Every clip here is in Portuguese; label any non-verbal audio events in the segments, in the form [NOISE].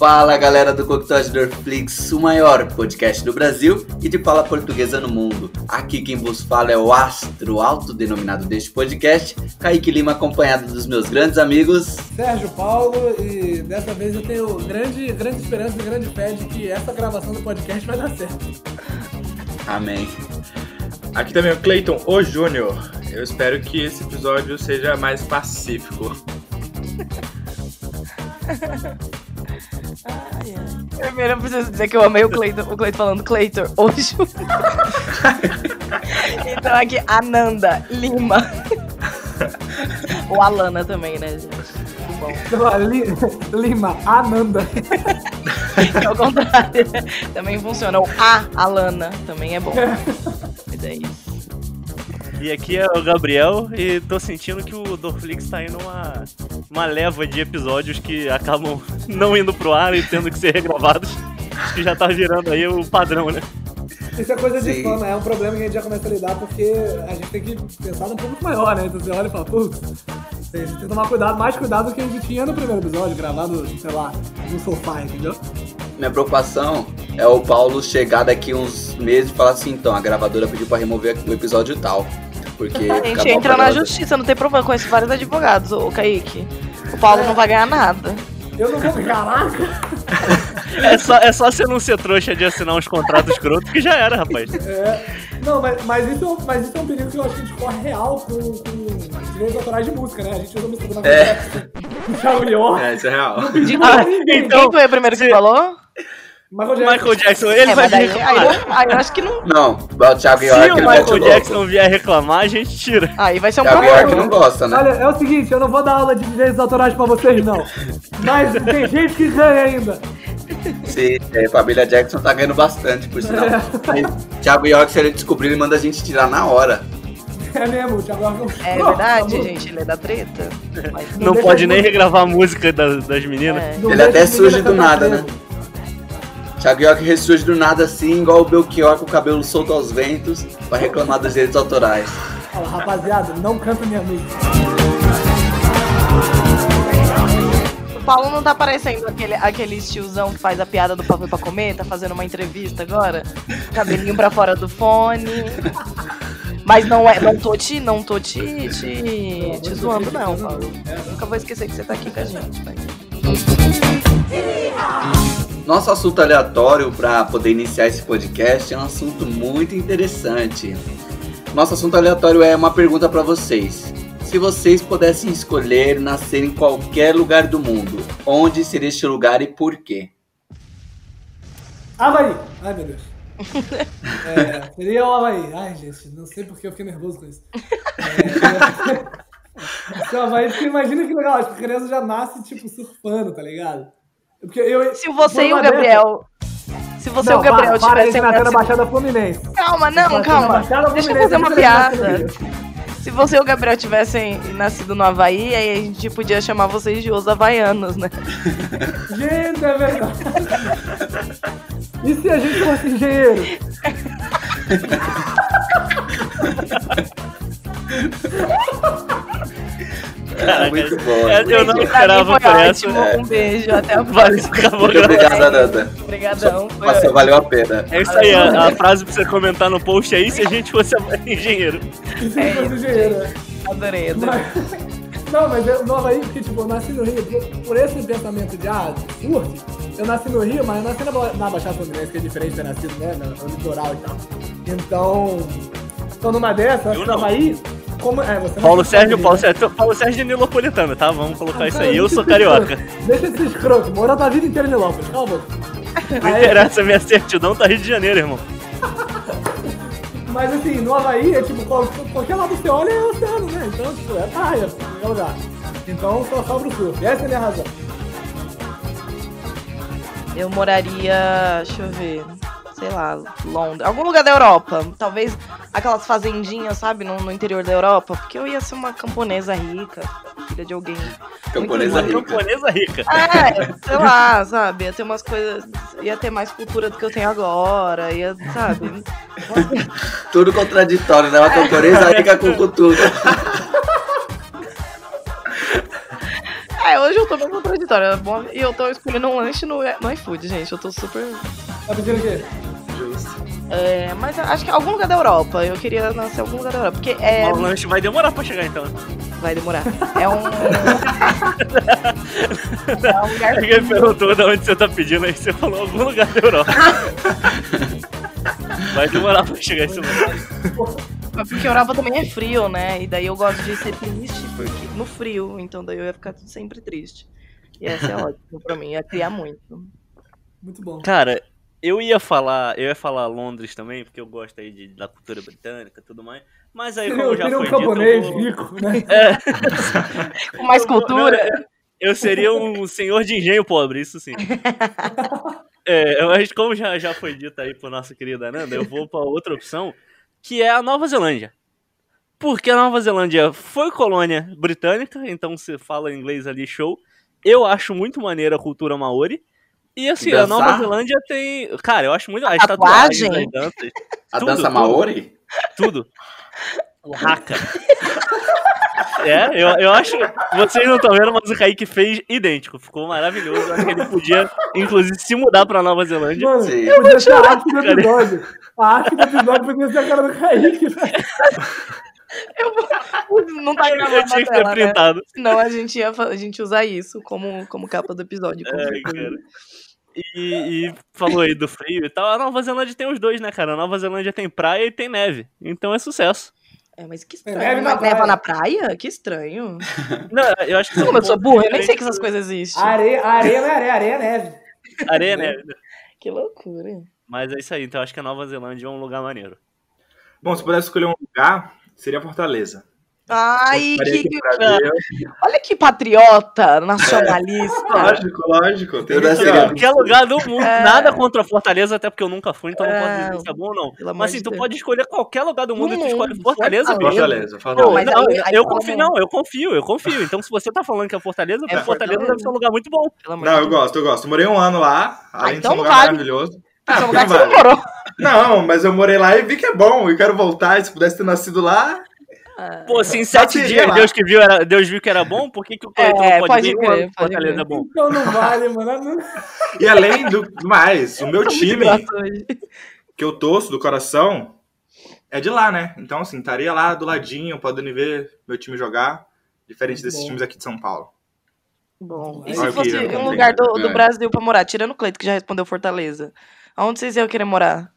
Fala galera do Coquetel de Dorflix, o maior podcast do Brasil e de fala portuguesa no mundo. Aqui quem vos fala é o astro autodenominado deste podcast, Kaique Lima, acompanhado dos meus grandes amigos Sérgio Paulo, e dessa vez eu tenho grande, grande esperança e grande fé de que essa gravação do podcast vai dar certo. Amém. Aqui também é o Clayton, o Júnior. Eu espero que esse episódio seja mais pacífico. [LAUGHS] Primeiro eu preciso dizer que eu amei o Cleiton, o Cleiton falando Cleiton, hoje. [LAUGHS] então aqui, Ananda Lima. Ou Alana também, né, gente? Tudo bom. Lima, Ananda. Ao contrário, também funciona. O A Alana também é bom. [LAUGHS] Mas é isso. E aqui é o Gabriel e tô sentindo que o Dorflix tá indo uma, uma leva de episódios que acabam [LAUGHS] não indo pro ar e tendo que ser regravados. Acho que já tá virando aí o padrão, né? Isso é coisa de fã, né? É um problema que a gente já começa a lidar porque a gente tem que pensar num público maior, né? Então você olha e fala, putz, a gente tem que tomar cuidado, mais cuidado do que a gente tinha no primeiro episódio, gravado, sei lá, no sofá, entendeu? Minha preocupação é o Paulo chegar daqui uns meses e falar assim, então, a gravadora pediu pra remover o episódio tal. Porque A gente entra o na justiça, não tem problema. Conheço vários advogados, o Kaique. O Paulo não vai ganhar nada. Eu não vou. Caraca! [LAUGHS] É só, é só você não ser trouxa de assinar uns contratos escrotos que já era, rapaz. É, não, mas, mas, isso, é um- mas isso é um perigo que eu acho que a gente corre real com, com direitos autorais de música, né? A gente usa música do É. Thiago York. É, isso é real. De Ah, quem então, foi o primeiro que se- falou? Michael O Jackson. Michael Jackson, ele É, vai daí, aí, reclamar. eu- aí eu acho que não. Não, o Thiago Se York mete o Michael louco. Jackson vier reclamar, a gente tira. Aí vai ser um Thiago. York não gosta, né? Olha, é o seguinte, eu não vou dar aula de direitos autorais pra vocês, não. Mas tem gente que ganha ainda. Sim, é, família Jackson tá ganhando bastante, por sinal. É. Aí, Thiago York, se ele descobrir, ele manda a gente tirar na hora. É mesmo, o Thiago York é verdade, gente, ele é da treta. [LAUGHS] Mas- Não deixa pode nem regravar a música das, das meninas. é. Não Ele até surge do nada, né? Thiago York ressurge do nada assim, igual o Belchior com o cabelo solto aos ventos, pra reclamar dos direitos autorais. Fala, rapaziada, não canta minha música. O Paulo não tá parecendo aquele, aquele tiozão que faz a piada do papel pra comer, tá fazendo uma entrevista agora? Cabelinho pra fora do fone. Mas não é, não tô te, não tô te, te, te zoando não, Paulo. Eu nunca vou esquecer que você tá aqui com a gente. Mas... Nosso assunto aleatório para poder iniciar esse podcast é um assunto muito interessante. Nosso assunto aleatório é uma pergunta para vocês. Se vocês pudessem escolher nascer em qualquer lugar do mundo, onde seria este lugar e por quê? Havaí. Ai, meu Deus. É, seria o Havaí. Ai, gente, não sei porque eu fiquei nervoso com isso. É, [LAUGHS] esse Havaí, porque imagina que legal, tipo, a criança já nasce, tipo, surfando, tá ligado? Porque eu, Se você e o Gabriel. Se você e Não, o Gabriel tivessem na nascido- Baixada Fluminense. Calma, não, calma. Deixa eu fazer uma piada. Se você e o Gabriel tivessem nascido no Havaí, aí a gente podia chamar vocês de os havaianos, né? Gente, é verdade. E se a gente fosse engenheiro? [LAUGHS] É muito bom. É, eu não esperava por essa. Um beijo, até a próxima. acabou Muito obrigado, Ananda. Obrigadão. Foi Nossa, valeu a pena. É isso aí, a, a frase pra você comentar no post aí se a gente fosse engenheiro. Se a É gente fosse engenheiro? né? Adorei, adorei. Mas- [LAUGHS] Não, mas eu, no Havaí, porque, tipo, eu nasci no Rio, por, por esse pensamento de, ah, surf, eu nasci no Rio, mas eu nasci na, na Baixada Fluminense, que é diferente de ter nascido, né, no, no litoral e tal. Então, então numa dessas, Eu não. Havaí, como, é, você Paulo Sérgio, Paulo né? Sérgio, Paulo Sérgio de Nilopolitano, tá? Vamos colocar isso aí. Eu sou carioca. [LAUGHS] escroto, Deixa esse escroto, morou a vida inteira em Nilópolis, calma. Não interessa, minha certidão tá Rio de Janeiro, irmão. Mas assim, no Havaí, é tipo, qual- qualquer lado que você olha é oceano, né? Então, tipo, é praia, qualquer lugar. Então, só sobra o surf. Essa é a minha razão. Eu moraria, deixa eu ver, sei lá, Londres, algum lugar da Europa. Talvez aquelas fazendinhas, sabe, no, no interior da Europa. Porque eu ia ser uma camponesa rica, filha de alguém. Camponesa rica. camponesa rica. É, sei lá, sabe? Ia ter umas coisas. Ia ter mais cultura do que eu tenho agora. Ia, sabe? [LAUGHS] Tudo contraditório, né? Uma camponesa rica com cultura. [LAUGHS] É, hoje eu tô bem contraditória. E eu tô escolhendo um lanche no, no iFood, gente. Eu tô super. Tá pedindo o quê? É, mas acho que algum lugar da Europa. Eu queria nascer em algum lugar da Europa. Porque é. O lanche vai demorar pra chegar então. Vai demorar. É um. [LAUGHS] é um lugar. Ninguém perguntou de onde você tá pedindo aí, você falou algum lugar da Europa. [LAUGHS] Vai demorar pra chegar esse lugar. Mas Porque a Europa também é frio, né? E daí eu gosto de ser triste porque no frio. Então daí eu ia ficar sempre triste. E essa é ótimo pra mim. Ia criar muito. Muito bom. Cara, eu ia falar, eu ia falar Londres também, porque eu gosto aí de, da cultura britânica e tudo mais. Mas aí, como Seria, já seria foi um camponês dito, eu, vou- rico, né? [LAUGHS] [LAUGHS] Com mais eu vou- cultura. não, eu seria um senhor de engenho pobre, isso sim. [LAUGHS] É, mas como já, já foi dito aí por nossa querida Nanda, eu vou pra outra opção, que é a Nova Zelândia. Porque a Nova Zelândia foi colônia britânica, então você fala inglês ali, show. Eu acho muito maneira a cultura maori. E assim, a Dançar? Nova Zelândia tem. Cara, eu acho muito. As tatuagem? tatuagens, as danças, A Tudo, dança tudo. Maori? tudo. O haka. [LAUGHS] É, eu, eu acho. Vocês não estão vendo, mas o Kaique fez idêntico. Ficou maravilhoso. Eu acho que ele podia, inclusive, se mudar pra Nova Zelândia. Mano, Sim. podia ser a arte do episódio. A arte do episódio podia ser a cara do Kaique. né? Não tá Eu gravando tinha que ter tela, né? printado. Senão a gente ia a gente usar isso como, como capa do episódio. É, cara. E, e falou aí do frio e tal. A Nova Zelândia tem os dois, né, cara? A Nova Zelândia tem praia e tem neve. Então é sucesso. É, mas que estranho. neve na neva praia. na praia? Que estranho. [LAUGHS] Não, eu acho que Como eu sou burra, eu nem sei que essas coisas existem. Areia, areia não é areia, areia é neve. Areia, neve. Que loucura. Mas é isso aí. Então eu acho que a Nova Zelândia é um lugar maneiro. Bom, se pudesse escolher um lugar, seria Fortaleza. Ai, que, Brasil. olha que patriota, nacionalista. Lógico, lógico. Tem que, ó, Qualquer lugar do mundo. É. Nada contra Fortaleza, até porque eu nunca fui, então não posso dizer É, se é bom ou não. pelo Mas assim, de tu Deus. pode escolher qualquer lugar do mundo Do e tu escolhe Fortaleza, bicho. Fortaleza, Fortaleza. mas não, aí- aí eu confio, não, eu confio, eu confio. [LAUGHS] Então, se você tá falando que é Fortaleza, É Fortaleza Fortaleza. deve ser um lugar muito bom. Não, de eu gosto, eu gosto. Morei um ano lá, além de então ser um não lugar vale. maravilhoso. Esse Ah, é um porque lugar não que você vale. morou. Não, mas eu morei lá e vi que é bom. E quero voltar. E se pudesse ter nascido lá, Pô, se em sete dias. Deus, que viu era, Deus viu que era bom, por que, que o Cleiton É, não pode pode vir crer, quando pode Fortaleza é bom? Então não vale, mano. Não- E além do mais, o meu time, que eu torço do coração, é de lá, né? Então, assim, estaria lá do ladinho, podendo ver meu time jogar, diferente Muito desses bom. times aqui de São Paulo. Bom, e se fosse um lugar do, do. Brasil pra morar? Tirando o Cleito, que já respondeu Fortaleza. Aonde vocês iam querer morar?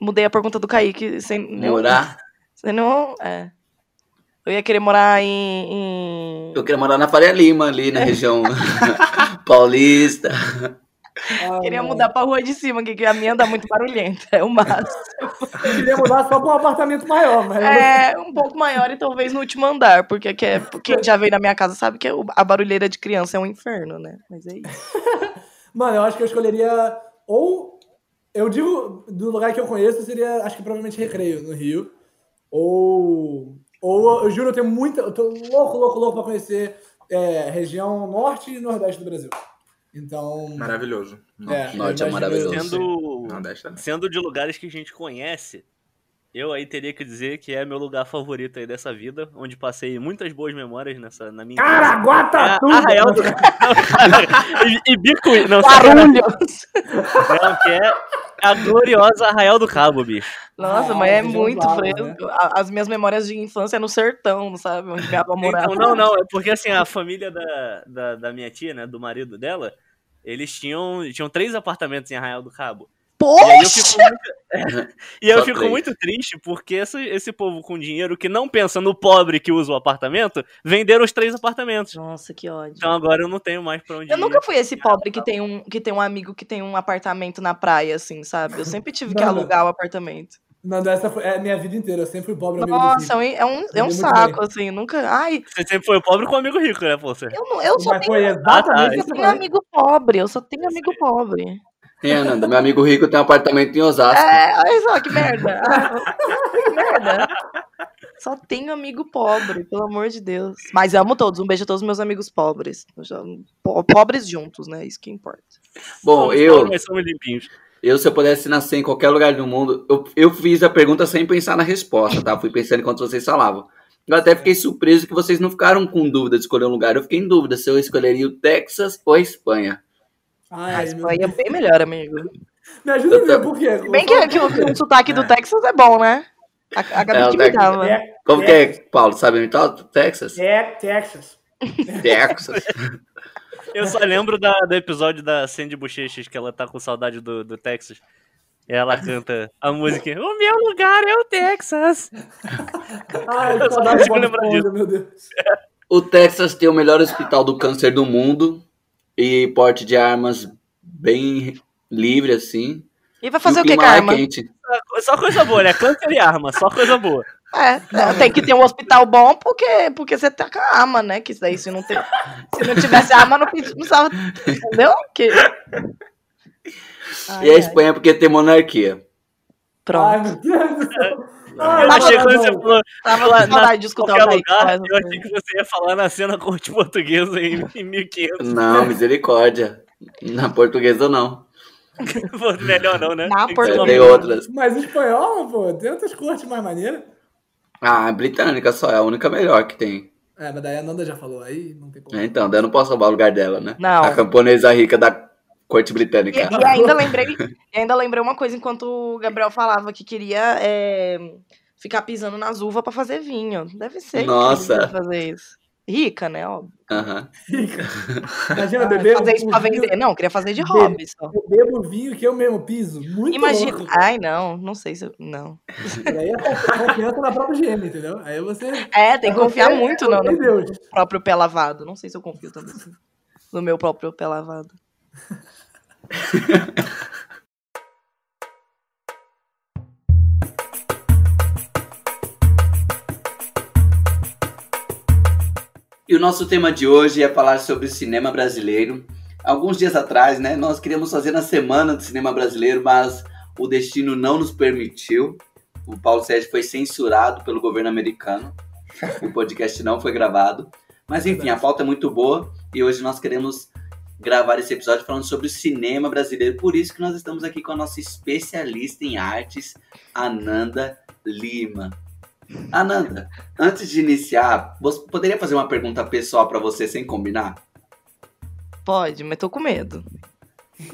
Mudei a pergunta do Kaique sem Morar? Sem nenhum- é. Eu ia querer morar em. em- Eu queria morar na Faria Lima, ali na região [LAUGHS] paulista. Ah, Queria mudar pra rua de cima, que a minha dá muito barulhenta. É o máximo. Eu queria mudar só pra um apartamento maior, mas. É um pouco maior e talvez no último andar, porque aqui é, quem já veio na minha casa sabe que o- a barulheira de criança é um inferno, né? Mas é isso. [LAUGHS] Mano, eu acho que eu escolheria. Ou. Eu digo, do lugar que eu conheço, seria. Acho que provavelmente Recreio, no Rio. Ou. Ou eu juro, eu tenho muita. Eu tô louco, louco, louco pra conhecer é, região norte e nordeste do Brasil. Então. Maravilhoso. É, Norte é maravilhoso. Sendo, sendo de lugares que a gente conhece, eu aí teria que dizer que é meu lugar favorito aí dessa vida, onde passei muitas boas memórias nessa, na minha. É Caraguatatuba! a- Arraial do e, e Bicuí, não, Barulhos! não, que é a gloriosa Arraial do Cabo, bicho. Nossa, Ah, mas é muito fresco. né? As minhas memórias de infância é no sertão, sabe? Onde avó morava. Então, não, não, é porque assim, a família da, da, da minha tia, né, do marido dela, eles tinham, tinham três apartamentos em Arraial do Cabo. E aí eu Poxa! fico muito, [LAUGHS] e eu Só fico muito triste porque esse, esse povo com dinheiro que não pensa no pobre que usa o apartamento, venderam os três apartamentos. Nossa, que ódio. Então agora eu não tenho mais pra onde Eu ir. nunca fui esse pobre que tem, um, que tem um amigo que tem um apartamento na praia, assim, sabe? Eu sempre tive que Não, alugar o apartamento. Não, essa foi, é a minha vida inteira. Eu sempre fui pobre do Nossa, Rio. é um, é um muito saco, assim. Nunca. Ai, Você sempre foi pobre com um amigo rico, né? Você? eu, não, eu só Mas tenho, foi Ah, exatamente eu isso. tenho amigo pobre. Eu só tenho amigo pobre. Quem é, Nanda? Meu amigo rico tem um apartamento em Osasco. É, olha só que merda. [LAUGHS] Que merda. Só tenho amigo pobre, pelo amor de Deus. Mas amo todos. Um beijo a todos os meus amigos pobres. Pobres juntos, né? Isso que importa. Bom, Somos eu, pobres, somos limpinhos. eu, se eu pudesse nascer em qualquer lugar do mundo, eu, eu fiz a pergunta sem pensar na resposta, tá? Fui pensando enquanto vocês falavam. Eu até fiquei surpreso que vocês não ficaram com dúvida de escolher um lugar. Eu fiquei em dúvida se eu escolheria o Texas ou a Espanha. Ai, A meu Espanha é bem melhor, amigo. Me ajuda a ver por quê? Bem que, que, o, que o sotaque do Texas é bom, né? A- Acabei É, de o Texas- imitava. É, Como que é, Paulo? Sabe imitar o Texas? é Texas. Texas. [LAUGHS] Eu só lembro da, do episódio da Sandy Bochechas, que ela tá com saudade do, do Texas. E ela canta a música O meu lugar é o Texas. [LAUGHS] Ai, Eu só saudade consigo de lembrar Esponja, meu Deus. O Texas tem o melhor hospital do câncer do mundo e porte de armas bem livre, assim. E vai fazer e o que, clima lá é. Só coisa boa, né? Câncer e arma, só coisa boa. É, tem que ter um hospital bom porque, porque você tá com a arma, né? Que isso daí, se não, tem, se não tivesse arma, não precisava. Entendeu? Que... Ai, E a ai, Espanha porque tem monarquia. Pronto. Ai, Ai, Eu achei quando você falou Tava lá na- saudade de escutar qualquer lugar, eu achei que você ia falar na cena corte portuguesa em, em 1500. Não, misericórdia. Na portuguesa não. [LAUGHS] Melhor não, né? Na ser Tem portuguesa. outras. Mas espanhol, pô, tem outras cortes mais maneiras. Ah, a britânica só é a única melhor que tem. É, mas daí a Nanda já falou aí, não tem como. É, Então, daí eu não posso roubar o lugar dela, né? Não. A camponesa rica da corte E, britânica. e ainda lembrei, e ainda lembrei uma coisa enquanto o Gabriel falava que queria é, ficar pisando nas uvas pra fazer vinho. Deve ser. Nossa. fazer isso. Rica, né? Óbvio. Aham. [LAUGHS] Imagina Ah, beber fazer isso pra vinho- vender. Não, queria fazer de hobby só. Eu bebo vinho que eu mesmo piso. Muito Imagina. louco. Ai, não, não sei se. eu- Não. Daí é confiança na própria GM, entendeu? Aí você. É, tem que confiar você- muito no, Meu no próprio pé lavado. Não sei se eu confio assim. No meu próprio pé lavado. [LAUGHS] E o nosso tema de hoje é falar sobre o cinema brasileiro. Alguns dias atrás, né, nós queríamos fazer na semana do cinema brasileiro, mas o destino não nos permitiu. O Paulo Sérgio foi censurado pelo governo americano. O podcast não foi gravado. Mas enfim, a pauta é muito boa e hoje nós queremos gravar esse episódio falando sobre o cinema brasileiro. Por isso que nós estamos aqui com a nossa especialista em artes, Ananda Lima. Ananda, antes de iniciar, você poderia fazer uma pergunta pessoal pra você sem combinar? Pode, mas tô com medo.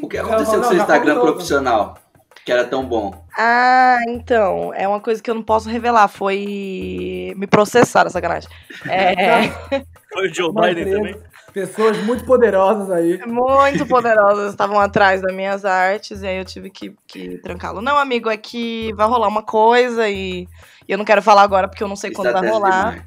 O que Não, aconteceu não, com seu Instagram combinou. profissional? Que era tão bom. Ah, então. É uma coisa que eu não posso revelar. Foi. Me processaram, sacanagem. É. [LAUGHS] Foi o Joe Biden também. Pessoas muito poderosas aí. Muito [LAUGHS] poderosas estavam atrás das minhas artes e aí eu tive que, que trancá-lo. Não, amigo, é que vai rolar uma coisa e, e eu não quero falar agora porque eu não sei quando vai rolar, marketing.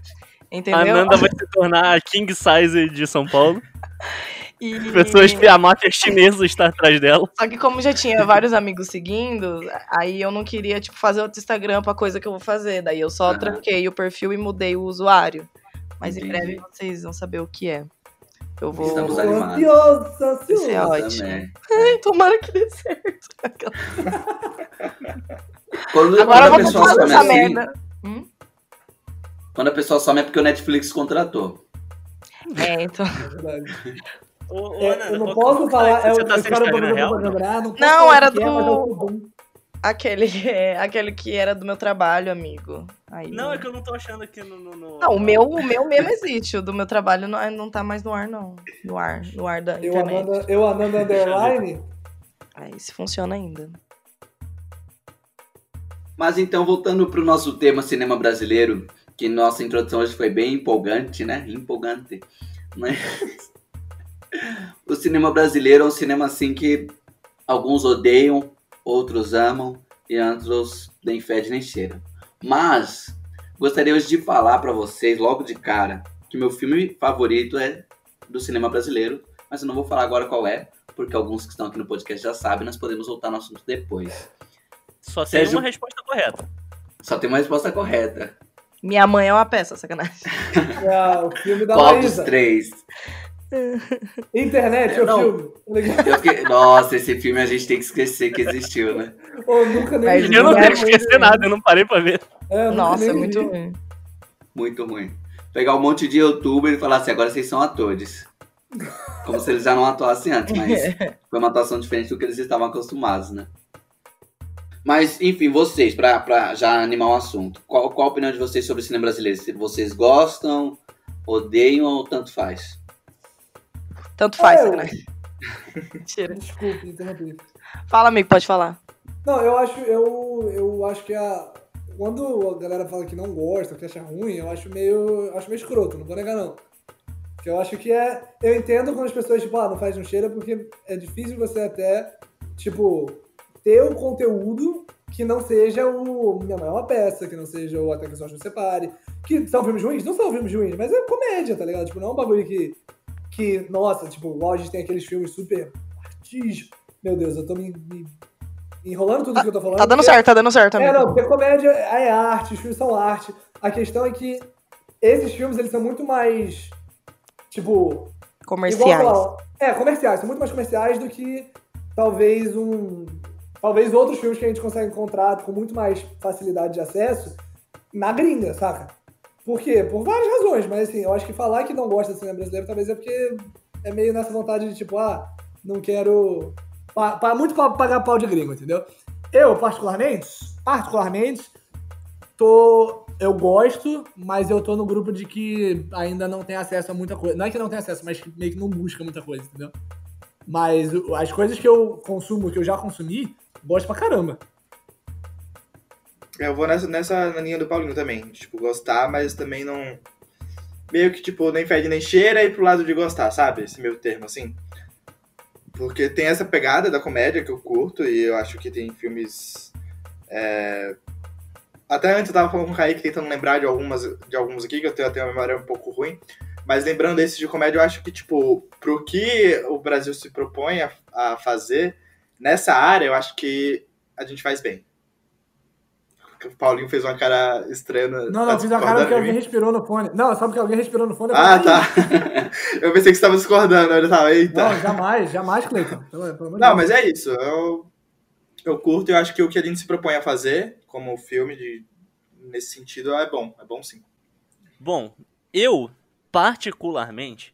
A entendeu? Nanda vai se tornar a King Size de São Paulo. [LAUGHS] E- Pessoas que a máfia chinesa está atrás dela. Só que como já tinha vários amigos seguindo, aí eu não queria, tipo, fazer outro Instagram pra coisa que eu vou fazer. Daí eu só Aham. tranquei o perfil e mudei o usuário. Mas em Entendi. breve vocês vão saber o que é. Eu vou. Estamos animados. Vai ser ansioso. ótimo. Ai, [LAUGHS] tomara que dê certo. [LAUGHS] Quando, Agora eu quando a vou pessoa some essa assim, merda. Hum? quando a pessoa some é porque o Netflix contratou. É, então. É. Ô, É, eu não posso falar. É, Você o tá sem cara Instagram real? não, posso Não, falar era é, é do- Kubum. Aquele, é, aquele que era do meu trabalho, amigo. Aí, Não, é que eu não tô achando aqui no. no, no- Não, o meu, o meu mesmo existe. O do meu trabalho não, é- não tá mais no ar, não. No ar, no ar da Eu internet. Ananda, eu Ananda [LAUGHS] Underline. Aí se funciona ainda. Mas então, voltando pro nosso tema cinema brasileiro, que nossa introdução hoje foi bem empolgante, né? Empolgante. Mas... [LAUGHS] o cinema brasileiro é um cinema assim que alguns odeiam, outros amam e outros nem fede nem cheira. Mas gostaria hoje de falar pra vocês logo de cara que meu filme favorito é do cinema brasileiro, mas eu não vou falar agora qual é, porque alguns que estão aqui no podcast já sabem, nós podemos voltar no assunto depois. Só tem Sérgio- uma resposta correta. Só tem uma resposta correta. Minha mãe é uma peça, sacanagem. [LAUGHS] É o filme da Qual dos Maísa. três? Internet, é o Não. filme. Eu fiquei- Nossa, esse filme a gente tem que esquecer que existiu, né? Ou nunca nem Mas. Eu não tenho que esquecer nada, eu não parei pra ver. É, Nossa, é muito vi. ruim. Muito ruim. Pegar um monte de youtuber e falar assim, agora vocês são atores. Como se eles já não atuassem antes, mas [LAUGHS] foi uma atuação diferente do que eles estavam acostumados, né? Mas, enfim, vocês, pra, pra já animar o assunto, qual, qual a opinião de vocês sobre o cinema brasileiro? Se Vocês gostam, odeiam ou tanto faz? Tanto faz, né? [LAUGHS] Mentira. Desculpe, interrompi. Fala, amigo, pode falar. Não, eu acho, eu, eu acho que a. Quando a galera fala que não gosta, que acha ruim, eu acho meio. eu acho meio escroto, não vou negar não. Porque eu acho que é. Eu entendo quando as pessoas, tipo, ah, não faz não cheira, porque é difícil você até, tipo, ter um conteúdo que não seja o Minha Mãe é uma peça, que não seja o Até que os Ossos nos separe. Que são filmes ruins? Não são filmes ruins, mas é comédia, tá ligado? Tipo, não é um bagulho que. Que, nossa, tipo, gente tem aqueles filmes super artísticos. Meu Deus, eu tô me, me enrolando tudo que eu tô falando. Tá dando porque- certo, tá dando certo, é, amigo. não, porque comédia é arte, os filmes são arte. A questão é que esses filmes, eles são muito mais, tipo... Comerciais. igual É, comerciais. São muito mais comerciais do que talvez um... Talvez outros filmes que a gente consegue encontrar com muito mais facilidade de acesso na gringa, saca? Por quê? Por várias razões, mas assim, eu acho que falar que não gosta do cinema brasileiro talvez é porque é meio nessa vontade de tipo, ah, não quero. Pa, pa- muito pra pagar pau de gringo, entendeu? Eu, particularmente, particularmente, tô. Eu gosto, mas eu tô no grupo de que ainda não tem acesso a muita coisa. Não é que não tem acesso, mas meio que não busca muita coisa, entendeu? Mas as coisas que eu consumo, que eu já consumi, gosto pra caramba. Eu vou nessa, nessa linha do Paulinho também. Tipo, gostar, mas também não. Meio que, tipo, nem fede nem cheira e pro lado de gostar, sabe? Esse meu termo, assim. Porque tem essa pegada da comédia que eu curto e eu acho que tem filmes. é, Até antes eu tava falando com o Kaique tentando lembrar de, algumas, de alguns aqui, que eu tenho até uma memória um pouco ruim. Mas lembrando desses de comédia, eu acho que, tipo, pro que o Brasil se propõe a, a fazer nessa área, eu acho que a gente faz bem. O Paulinho fez uma cara estranha. Não, não, fiz a cara porque alguém respirou no fone. Não, só porque alguém respirou no fone. Ah, falei, tá. [LAUGHS] eu pensei que você tava discordando, eu tava, eita. Não, jamais, jamais, Cleiton. Não, mas é isso. Eu, eu curto e eu acho que o que a gente se propõe a fazer, como filme, de, nesse sentido, é bom. É bom sim. Bom, eu, particularmente,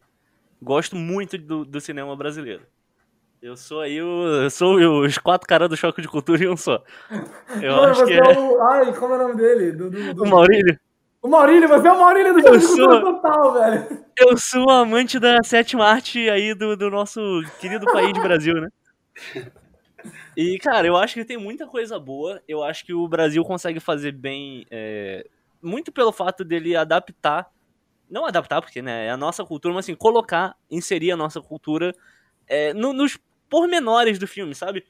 gosto muito do, do cinema brasileiro. Eu sou aí o. Eu sou os quatro caras do choque de cultura e um só. Eu Mano, acho você que é é. o. Ai, como é o nome dele? Do, do, do- O Maurílio. O Maurílio, você é o Maurílio do Eu Jogo de sou. Cultura Total, velho. Eu sou amante da sétima arte aí do, do nosso querido país Brasil, né? E, cara, eu acho que tem muita coisa boa. Eu acho que o Brasil consegue fazer bem. é, muito pelo fato dele adaptar. Não adaptar, porque né, é a nossa cultura, mas assim, colocar, inserir a nossa cultura é, no- nos pormenores do filme, sabe?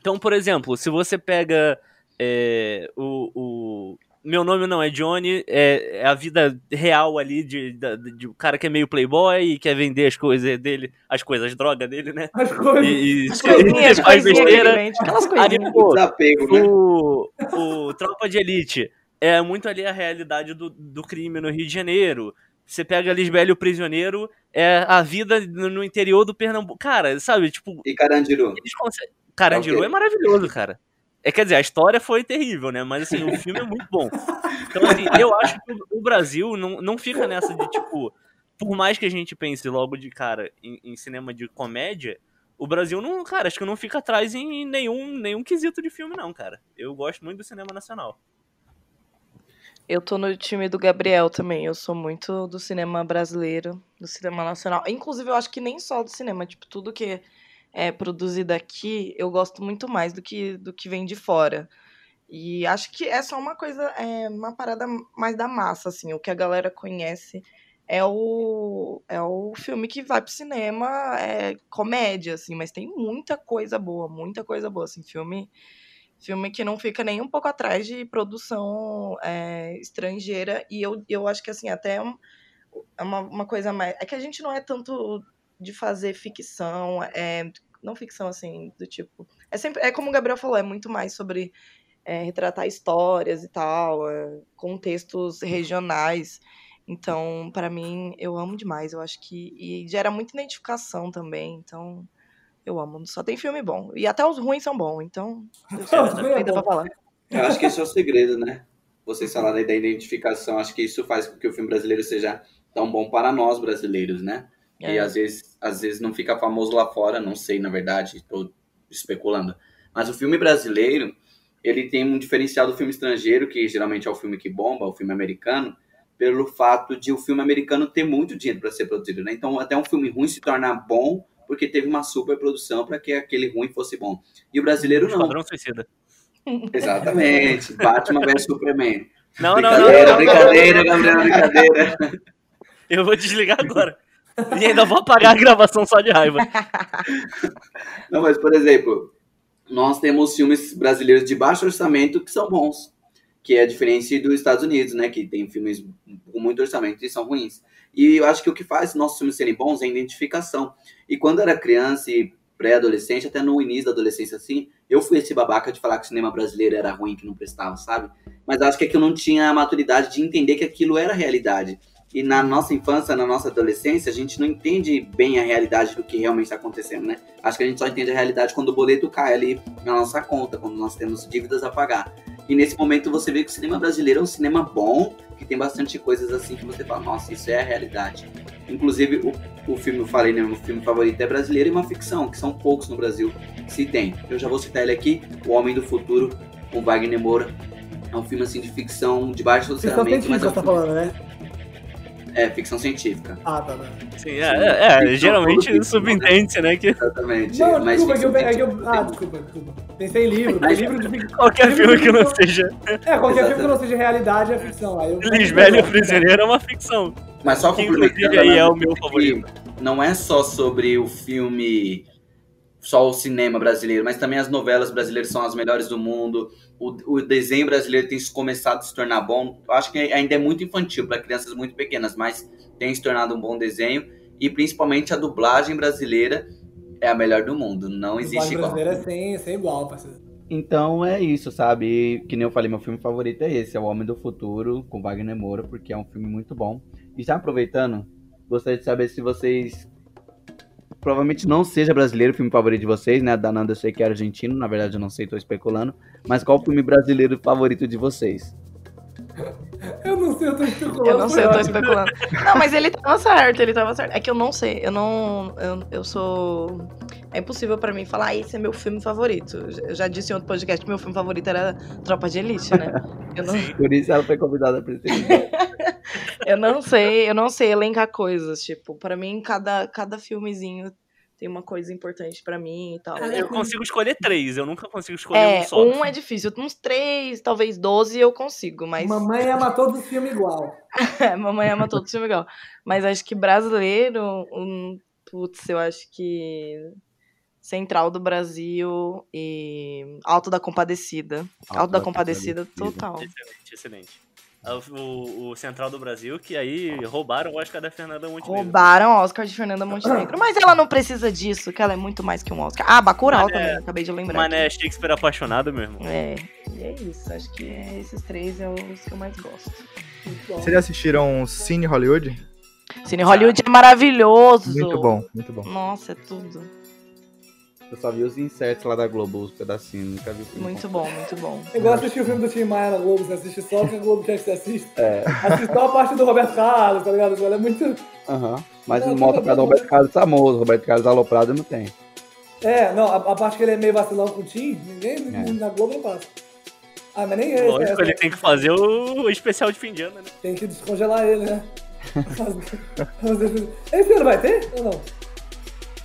Então, por exemplo, se você pega é, o, o Meu Nome Não é Johnny, é, é a vida real ali de, da- de, um cara que é meio playboy e quer vender as coisas dele, as coisas, as drogas dele, né? As coisas. E, e As coisinhas, faz coisinhas besteira. aquelas coisinhas. pô, Desapego, né? o, o Tropa de Elite é muito ali a realidade do, do crime no Rio de Janeiro. Você pega Lisbelo o Prisioneiro, é a vida no, interior do Pernambuco. Cara, sabe, tipo, E Carandiru. conseguem. Carandiru Ok. é maravilhoso, cara. É, quer dizer, a história foi terrível, né? Mas assim, o filme é muito bom. Então, assim, eu acho que o- o Brasil não, não fica nessa de, tipo, por mais que a gente pense logo de cara em, em cinema de comédia, o Brasil não, cara, acho que não fica atrás em nenhum, nenhum quesito de filme, não, cara. Eu gosto muito do cinema nacional. Eu tô no time do Gabriel também. Eu sou muito do cinema brasileiro, do cinema nacional. Inclusive, eu acho que nem só do cinema, tipo, tudo que é produzido aqui, eu gosto muito mais do que do que vem de fora. E acho que é só uma coisa, é uma parada mais da massa, assim. O que a galera conhece é o, é o filme que vai pro cinema, é comédia, assim, mas tem muita coisa boa, muita coisa boa, assim, filme filme que não fica nem um pouco atrás de produção é, estrangeira. E eu, eu acho que assim até é é uma, uma coisa mais é que a gente não é tanto de fazer ficção é, não ficção assim do tipo é sempre é como o Gabriel falou é muito mais sobre é, retratar histórias e tal é, contextos regionais. Então para mim eu amo demais eu acho que e gera muita identificação também então eu amo só tem filme bom e até os ruins são bons então Os ruins é ainda pra falar Eu acho que esse é o segredo, né? Vocês falaram aí da identificação. Acho que isso faz com que o filme brasileiro seja tão bom para nós brasileiros, né? E É. às vezes, às vezes não fica famoso lá fora, não sei, na verdade, estou especulando. Mas o filme brasileiro, ele tem um diferencial do filme estrangeiro, que geralmente é o filme que bomba, o filme americano, pelo fato de o filme americano ter muito dinheiro para ser produzido, né? Então, até um filme ruim se torna bom porque teve uma super produção para que aquele ruim fosse bom. E o brasileiro não. Esquadrão Suicida. Exatamente. [LAUGHS] Batman vs Superman. Não, não, não. brincadeira, não, brincadeira, Gabriel, brincadeira. Eu vou desligar agora. E ainda vou apagar a gravação só de raiva. [LAUGHS] Não, mas, por exemplo, nós temos filmes brasileiros de baixo orçamento que são bons. Que é diferente dos Estados Unidos, né? Que tem filmes com muito orçamento e são ruins. E eu acho que o que faz nossos filmes serem bons é a identificação. E quando era criança e pré-adolescente, até no início da adolescência, assim, eu fui esse babaca de falar que o cinema brasileiro era ruim, que não prestava, sabe? Mas acho que é que eu não tinha a maturidade de entender que aquilo era realidade. E na nossa infância, na nossa adolescência, a gente não entende bem a realidade do que realmente está acontecendo, né? Acho que a gente só entende a realidade quando o boleto cai ali na nossa conta, quando nós temos dívidas a pagar. E nesse momento você vê que o cinema brasileiro é um cinema bom, que tem bastante coisas assim que você fala, nossa, isso é a realidade. Inclusive, o, o filme, eu falei, né, meu filme favorito é brasileiro e uma ficção, que são poucos no Brasil, se tem. Eu já vou citar ele aqui, O Homem do Futuro, com Wagner Moura. É um filme, assim, de ficção, de baixo Ficção orçamento, mas é um tá filme... falando, né? É, ficção científica. Ah, tá, tá. Sim, é, é, é, geralmente subentende-se, né? Que Exatamente. Não, mas desculpa, é que eu, é que eu- Ah, desculpa, desculpa. Pensei em livro, tem livro de ficção. qualquer filme que não seja É, qualquer filme que não seja realidade é ficção. Aí eu... Lisbelo e o Prisioneiro é uma ficção. Mas só Que complementando, inclusive aí é né, o meu favorito. Não é só sobre o filme, só o cinema brasileiro, mas também as novelas brasileiras são as melhores do mundo. O, o desenho brasileiro tem começado a se tornar bom. Eu acho que ainda é muito infantil para crianças muito pequenas, mas tem se tornado um bom desenho. E principalmente a dublagem brasileira é a melhor do mundo. Não O existe igual. brasileiro é sem, sem igual, parceiro. Então é isso, sabe? Que nem eu falei, meu filme favorito é esse, é O Homem do Futuro, com Wagner Moura, porque é um filme muito bom. E já aproveitando, gostaria de saber se vocês. Provavelmente não seja brasileiro o filme favorito de vocês, né? Da Nanda eu sei que é argentino, na verdade eu não sei, tô especulando. Mas qual o filme brasileiro favorito de vocês? Eu não sei, eu tô especulando. Eu não sei, eu tô especulando. Não, mas ele tava certo, ele tava certo. É que eu não sei, eu não. Eu, eu sou. É impossível pra mim falar, ah, esse é meu filme favorito. Eu já disse em outro podcast que meu filme favorito era Tropa de Elite, né? Eu não, Por isso ela foi convidada pra esse [LAUGHS] eu não sei, eu não sei elencar coisas. Tipo, pra mim, cada, cada filmezinho tem uma coisa importante pra mim e tal. Eu consigo escolher três, eu nunca consigo escolher É, um só. um é difícil. Uns três, talvez doze eu consigo, mas. Mamãe ama todo filme igual. É, [LAUGHS] Mamãe ama todo filme igual. Mas acho que brasileiro, um, putz, eu acho que Central do Brasil e Alto da Compadecida. Alto, da, Compadecida, total. Excelente, excelente. Ah, O, o Central do Brasil, que aí roubaram o Oscar da Fernanda Montenegro. Roubaram o Oscar de Fernanda Montenegro. Mas ela não precisa disso, que ela é muito mais que um Oscar. Ah, Bacurau Mané- também, acabei de lembrar. Mané Shakespeare apaixonado mesmo. É, e é isso. Acho que é esses três é os que eu mais gosto. Muito bom. Vocês já assistiram Cine Hollywood? Cine Hollywood é maravilhoso. Muito bom, muito bom. Nossa, é tudo. Eu só vi os inserts lá da Globo, os pedacinhos, nunca vi o filme. Muito bom, muito bom. Eu gosto de assistir o filme do Tim Maia na Globo, você assiste só o que a Globo quer que você assista. É. Assiste só a parte do Roberto Carlos, tá ligado? Ela é muito. Aham. Mas Não, tá pra bom. Roberto Carlos famoso, Roberto Carlos aloprado não tem. É, não, a, a parte que ele é meio vacilão com o Tim, ninguém É. na Globo não passa. Ah, mas nem esse. Lógico, essa- ele tem que fazer o especial de fim de ano, né? Tem que descongelar ele, né? [LAUGHS] Fazer- Esse ano vai ter ou não?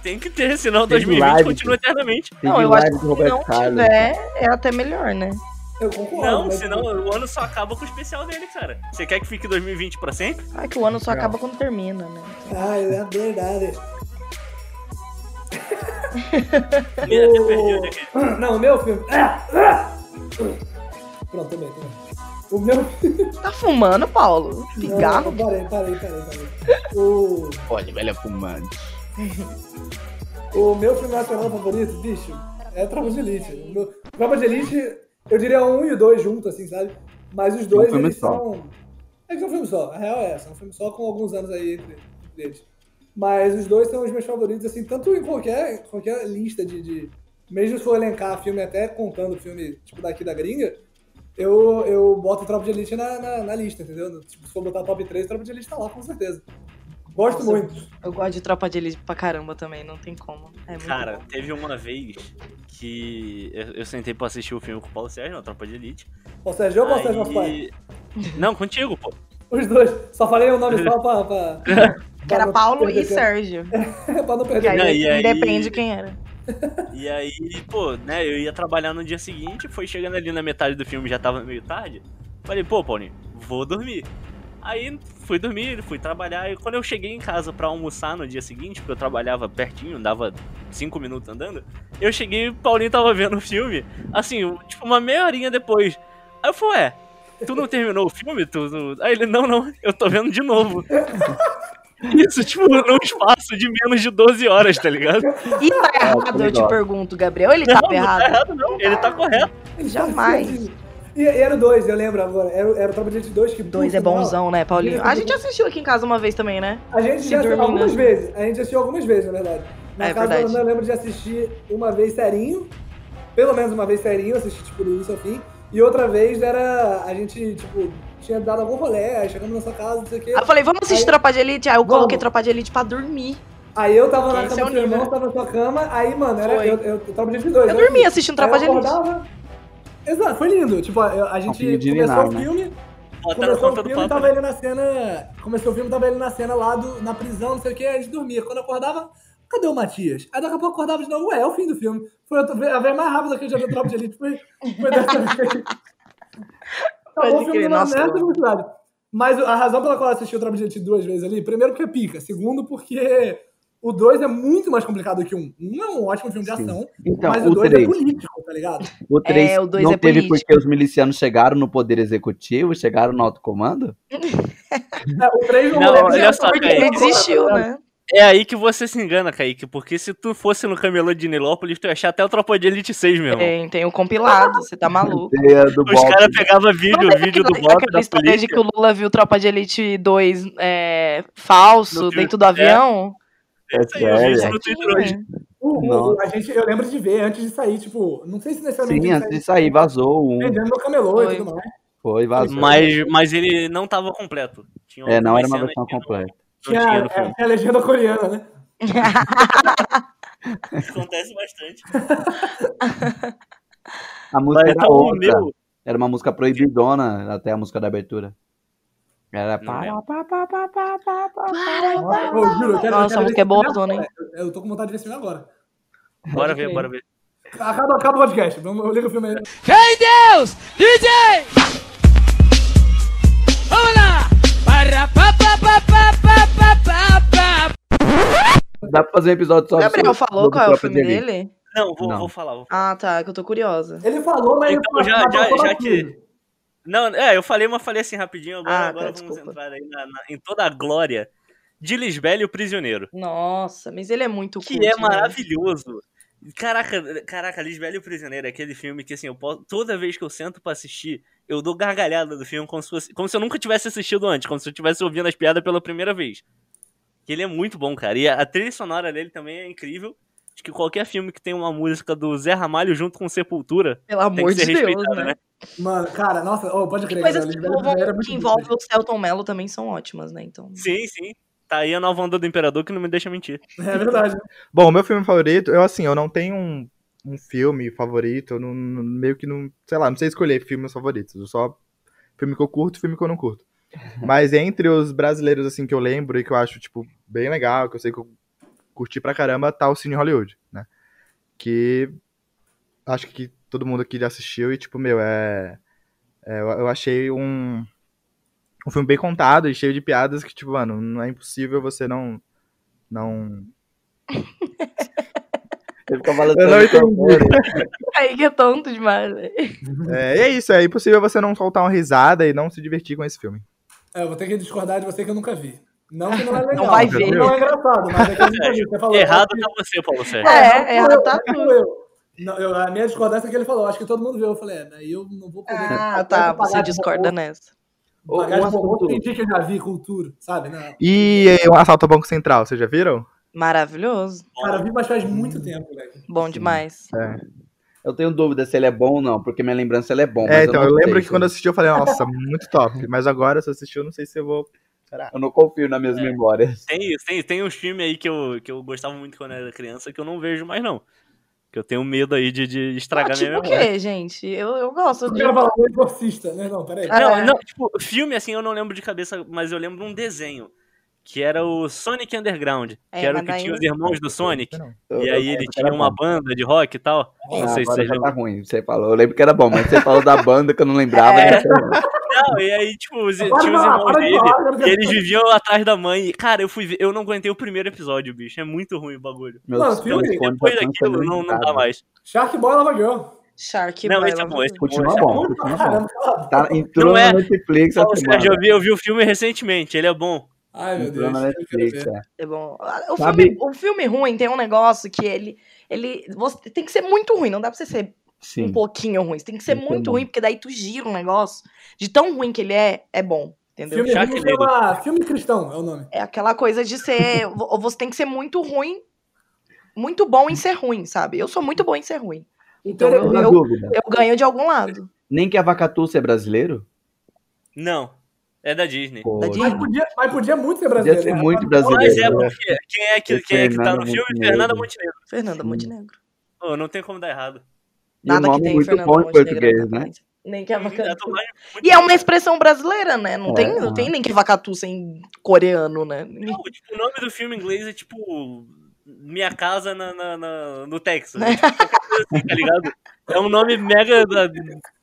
Tem que ter, senão Teve 2020 live, continua eternamente. Tem Não, eu acho que se Roberto não Carlos. tiver, é até melhor, né? Eu concordo. Não, mas- senão o ano só acaba com o especial dele, cara. Você quer que fique 2020 pra sempre? Ah, que o ano só acaba quando termina, né? Ah, é verdade. Me até perdi onde é que- Não, o meu filme. Ah, ah! Pronto, também, também. O meu. [LAUGHS] Tá fumando, Paulo? Cigarro? Não, parei, parei, parei, parei. O, Olha, velho, é fumante. O meu filme nacional favorito, bicho, é Tropa de Elite. Meu- Tropa de Elite, eu diria um e o dois juntos, assim, sabe? Mas os dois, filme eles só. são. É que são um filme só, a real é essa, é um filme só com alguns anos aí entre entre eles. Mas os dois são os meus favoritos, assim, tanto em qualquer, qualquer lista de, de. Mesmo se for elencar filme até contando filme, tipo, daqui da gringa, eu, eu boto Tropa de Elite na, na, na lista, entendeu? Tipo, se for botar top 3, Tropa de Elite tá lá, com certeza. Gosto Nossa, muito. Eu gosto de Tropa de Elite pra caramba também, não tem como. É muito Cara, bom. teve uma vez que eu, eu sentei pra assistir o filme com o Paulo Sérgio, na Tropa de Elite. Ou Sérgio ou ou Sérgio nosso pai? Não, contigo, pô. Os dois. Só falei o nome só pra. pra... [LAUGHS] Que era Paulo e. Sérgio. [LAUGHS] pra não E perder aí, Não, e aí- depende quem era. [LAUGHS] E aí, pô, né, eu ia trabalhar no dia seguinte, foi chegando ali na metade do filme, já tava meio tarde. Falei, pô, Paulinho, vou dormir. Aí fui dormir, fui trabalhar, e quando eu cheguei em casa pra almoçar no dia seguinte, porque eu trabalhava pertinho, dava cinco minutos andando, eu cheguei e o Paulinho tava vendo o filme, assim, tipo, uma meia horinha depois. Aí eu falei, ué, tu não terminou o filme? Tu, tu- Aí ele, não, não, eu tô vendo de novo. [LAUGHS] Isso, tipo, num espaço de menos de 12 horas, tá ligado? E tá errado, eu te pergunto, Gabriel. Ele Não, tava não tá errado. errado, não. Ele tá correto. Jamais. E, e era o 2, eu lembro agora. Era, o- era o Tropa de Elite 2 que. Dois por é sinal, bonzão, né, Paulinho? A gente assistiu aqui em casa uma vez também, né? A gente Se já assistiu algumas vezes. A gente assistiu algumas vezes, na verdade. Na É casa da verdade. Ana, eu lembro de assistir uma vez serinho. Pelo menos uma vez serinho, assisti tipo do início ao fim. E outra vez era. A gente, tipo, tinha dado algum rolê, aí chegamos na sua casa, não sei o quê. Aí eu falei, vamos assistir Aí- Tropa de Elite? Aí eu Vamos. coloquei Tropa de Elite pra dormir. Aí eu tava na cama é do irmão, tava na sua cama, aí, mano, era, Foi. eu, eu, eu tava de dois. Eu né? dormi assistindo Tropa de Elite. acordava- Exato, foi lindo. Tipo, a gente começou o né? filme, Botaram começou o filme, tava né? ele na cena. Começou o filme, tava ele na cena lá do, na prisão, não sei o que, a gente dormia. Quando acordava, cadê o Matias? Aí daqui a pouco acordava de novo, ué, é o fim do filme. Foi a vez mais rápida que eu já vi Tropa de Elite, foi, foi dessa vez. [LAUGHS] Acabou o filme nossa. Mas a razão pela qual eu assisti o Tropa de Elite duas vezes ali, primeiro porque é pica, segundo porque o 2 é muito mais complicado que o 1. Um. um é um ótimo filme de Sim. ação, Então, mas o o 2 é 3. político, tá ligado? O 3 É, o dois não é teve político. porque os milicianos chegaram no poder executivo, chegaram no alto comando? É, o 3 Não, olha só, Porque Kaique. ele desistiu, né? É aí que você se engana, Kaique, porque se tu fosse no camelô de Nilópolis, tu ia achar até o Tropa de Elite 6, meu irmão. Tem, tem o compilado, você tá maluco. Do Os caras pegavam vídeo, Não, vídeo do aquela- Bob aquela da história de polícia. que o Lula viu Tropa de Elite 2 é, falso No filme, dentro do avião. É Isso sério? no Twitter hoje. O- o- Nossa. a gente, eu lembro de ver antes de sair, tipo, não sei se necessariamente Sim, antes de sair, vazou um. vendendo no camelô Foi. e tudo mais. Foi, vazou. Mas, mas ele não tava completo. Tinha É, não era uma versão completa. Não tinha no é, tinha a legenda coreana, né? Acontece bastante. A música Mas era então, o outra. meu. Era uma música proibidona, até a música da abertura. Era pá, pá, pá, pá. Eu juro, eu quero, Nossa, a música é boa, Dona, hein? Eu, tô com vontade de ver esse filme agora. Bora ver, bora ver. Acaba, acaba o podcast. Vamos, eu ligo o filme aí. Fé em Deus! DJ! Vamos lá! Para pa pa pa pa pa pa pa pa Dá pra fazer um episódio só O Gabriel sobre- falou qual é o filme dele? Não, vou, Não. vou falar. Vou falar. Ah, tá, que eu tô curiosa. Ele falou, mas Então, ele já- já- já batido. Não, é, eu falei, mas falei assim rapidinho. Agora, Ah, tá, agora vamos desculpa. entrar aí na- na- em toda a glória de Lisbela e o Prisioneiro. Nossa, mas ele é muito Que cult, é né? maravilhoso. Caraca, caraca, Lisbela e o Prisioneiro é aquele filme que, assim, eu posso, toda vez que eu sento pra assistir, eu dou gargalhada do filme como se, fosse, como se eu nunca tivesse assistido antes, como se eu estivesse ouvindo as piadas pela primeira vez. Que ele é muito bom, cara. E a, a trilha sonora dele também é incrível. Acho que qualquer filme que tem uma música do Zé Ramalho junto com Sepultura Pelo tem amor que ser de Deus, né? né? Mano, cara, nossa, oh, pode crer. Coisas que, envolvam, muito que envolvem o Celton Mello também são ótimas, né? Então. Sim, sim. Tá aí a nova onda do Imperador que não me deixa mentir. [LAUGHS] É verdade. Bom, o meu filme favorito, eu assim, eu não tenho um, um filme favorito, eu não, não- meio que não, sei lá, não sei escolher filmes favoritos, eu só filme que eu curto, filme que eu não curto. [LAUGHS] Mas entre os brasileiros assim que eu lembro e que eu acho tipo bem legal, que eu sei que eu curti pra caramba, tá o Cine Hollywood, né? Que acho que todo mundo aqui já assistiu e tipo, meu, é, é, eu, achei um um filme bem contado e cheio de piadas que tipo, mano, não é impossível você não não [LAUGHS] Ele ficou balançando Eu não o entendi. microfone. [LAUGHS] Aí que é tonto demais, velho. [LAUGHS] É, e é isso, é impossível você não soltar uma risada e não se divertir com esse filme. É, eu vou ter que discordar de você que eu nunca vi. Não que não é legal. Não vai ver. Não é engraçado, mas é que eu. Você falou, Errado tá você, Paulo Sérgio. É, não, errado eu, tá tudo. eu. Não, eu- a minha discordância é que ele falou, acho que todo mundo viu. Eu falei, é, daí eu não vou poder. Ah, tá. pagar Você discorda nessa. Pagar Um assunto- fingir que eu já vi cultura, sabe? Não. E é, o Assalto ao Banco Central, vocês já viram? Maravilhoso. Cara, eu vi, mas faz muito tempo, velho. Bom demais. Eu tenho dúvida se ele é bom ou não, porque minha lembrança ele é bom. é, mas então, não eu sei lembro que quando eu assisti eu falei, nossa, muito top. Mas agora, se eu assistir, eu não sei se eu vou, Será? Eu não confio nas minhas memórias. Tem isso, tem, tem uns filmes aí que eu, que eu gostava muito quando eu era criança que eu não vejo mais, não. Que eu tenho medo aí de, de Ah, estragar tipo minha o memória. quê, gente? Eu, eu gosto Eu de. quero falar do exorcista, né? Não, peraí. Ah, Não, É. não, tipo, filme assim eu não lembro de cabeça, mas eu lembro de um desenho. Que era o Sonic Underground. É, que era o que tinha os irmãos do Sonic. Eu- E aí ele tinha uma bom. banda de rock e tal. Ah, Não sei se vocês já tá ruim. Você falou. Eu lembro que era bom, mas você falou da banda que eu não lembrava. É. né? Não, e aí, tipo, os, tinha os irmãos de dele. E eles viviam atrás da mãe. E, cara, eu fui ver. Eu não aguentei o primeiro episódio, bicho. É muito ruim o bagulho. Meus Mano, filme, Depois daquilo, não, não dá mais. Shark Boy Lava Girl. Shark Não, Boy esse é bom, esse é. Continua esse é bom, continua bom. Tá, entrou Não é. na Netflix Ô, essa Sérgio, semana. eu vi, eu vi o filme recentemente, ele é bom. Ai, meu Deus. eu Netflix, é. É bom. O Sabe- filme, o filme ruim tem um negócio que ele. ele você tem que ser muito ruim, não dá pra você ser Sim. um pouquinho ruim. Você tem que ser Tem muito ruim, porque daí tu gira um negócio. De tão ruim que ele é, é bom. Entendeu? Filme, ruim chama filme cristão, é o nome. É aquela coisa de ser. vo- Você tem que ser muito ruim. Muito bom em ser ruim, sabe? Eu sou muito bom em ser ruim. Então eu, Uma eu, dúvida. eu ganho de algum lado. Nem que a Vacatuça é brasileiro? Não, é da Disney. Pô, Da Mas Disney. podia, mas podia muito ser Podia brasileiro. ser né? muito Mas brasileiro. é né? porque quem é que, É quem é que tá no filme? Montenegro. Fernanda Montenegro. Fernanda. Montenegro. Pô, não tem como dar errado. E Nada que nome é tem muito Fernanda bom em Montenegro português, né? Nem que é É vacatu. dublagem muito E é uma expressão brasileira, né? Não, É, tem, não aham. tem nem que vacatu sem coreano, né? Não, tipo, o nome do filme em inglês é tipo. Minha casa na, na- na- no Texas. né? [LAUGHS] Tipo, assim, tá ligado? É um nome mega. da-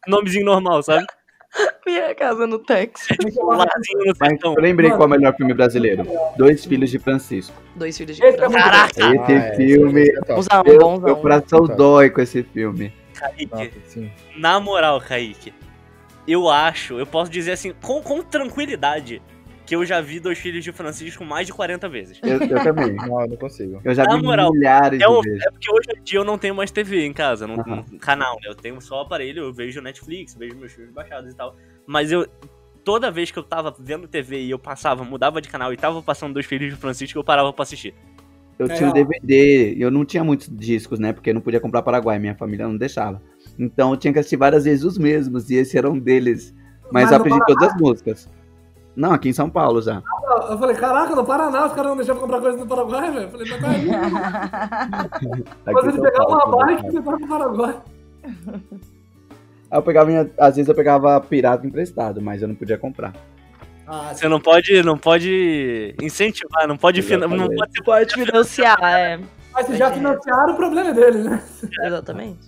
nomezinho normal, sabe? [LAUGHS] Minha casa no Texas. Um no Mas sertão. eu lembrei Mano. qual é o melhor filme brasileiro. Dois Filhos de Francisco. Dois filhos de é muito Caraca! Esse Ah, é, filme. esse é top. Bonzão, Meu, meu coração Tá. dói com esse filme. Kaique, na moral, Kaique, eu acho, eu posso dizer assim, com, com tranquilidade, que eu já vi Dois Filhos de Francisco mais de 40 vezes. Eu, eu também. Não, eu não consigo. Eu já Na vi moral, milhares É, o- de vezes. é porque hoje em dia eu não tenho mais TV em casa, não, Aham. não- canal, né? Eu tenho só aparelho, eu vejo Netflix, vejo meus filmes baixados e tal. Mas eu. Toda vez que eu tava vendo TV e eu passava, mudava de canal e tava passando Dois Filhos de Francisco, eu parava pra assistir. Eu É, tinha o ó. DVD, eu não tinha muitos discos, né? Porque eu não podia comprar Paraguai, minha família não deixava. Então eu tinha que assistir várias vezes os mesmos, e esse era um deles. Mas, Mas eu aprendi todas as músicas. Não, aqui em São Paulo já. Eu falei, caraca, no Paraná os caras não deixavam comprar coisa no Paraguai, velho. Eu falei, mas tá Você [LAUGHS] São pegar Paulo, uma bike e você vai pro Paraguai. Eu pegava, minha- às vezes eu pegava pirata emprestado, mas eu não podia comprar. Ah, Você não pode, não pode incentivar, não pode, não pode Pode financiar, é. mas se já financiaram, o problema é deles, né? Exatamente.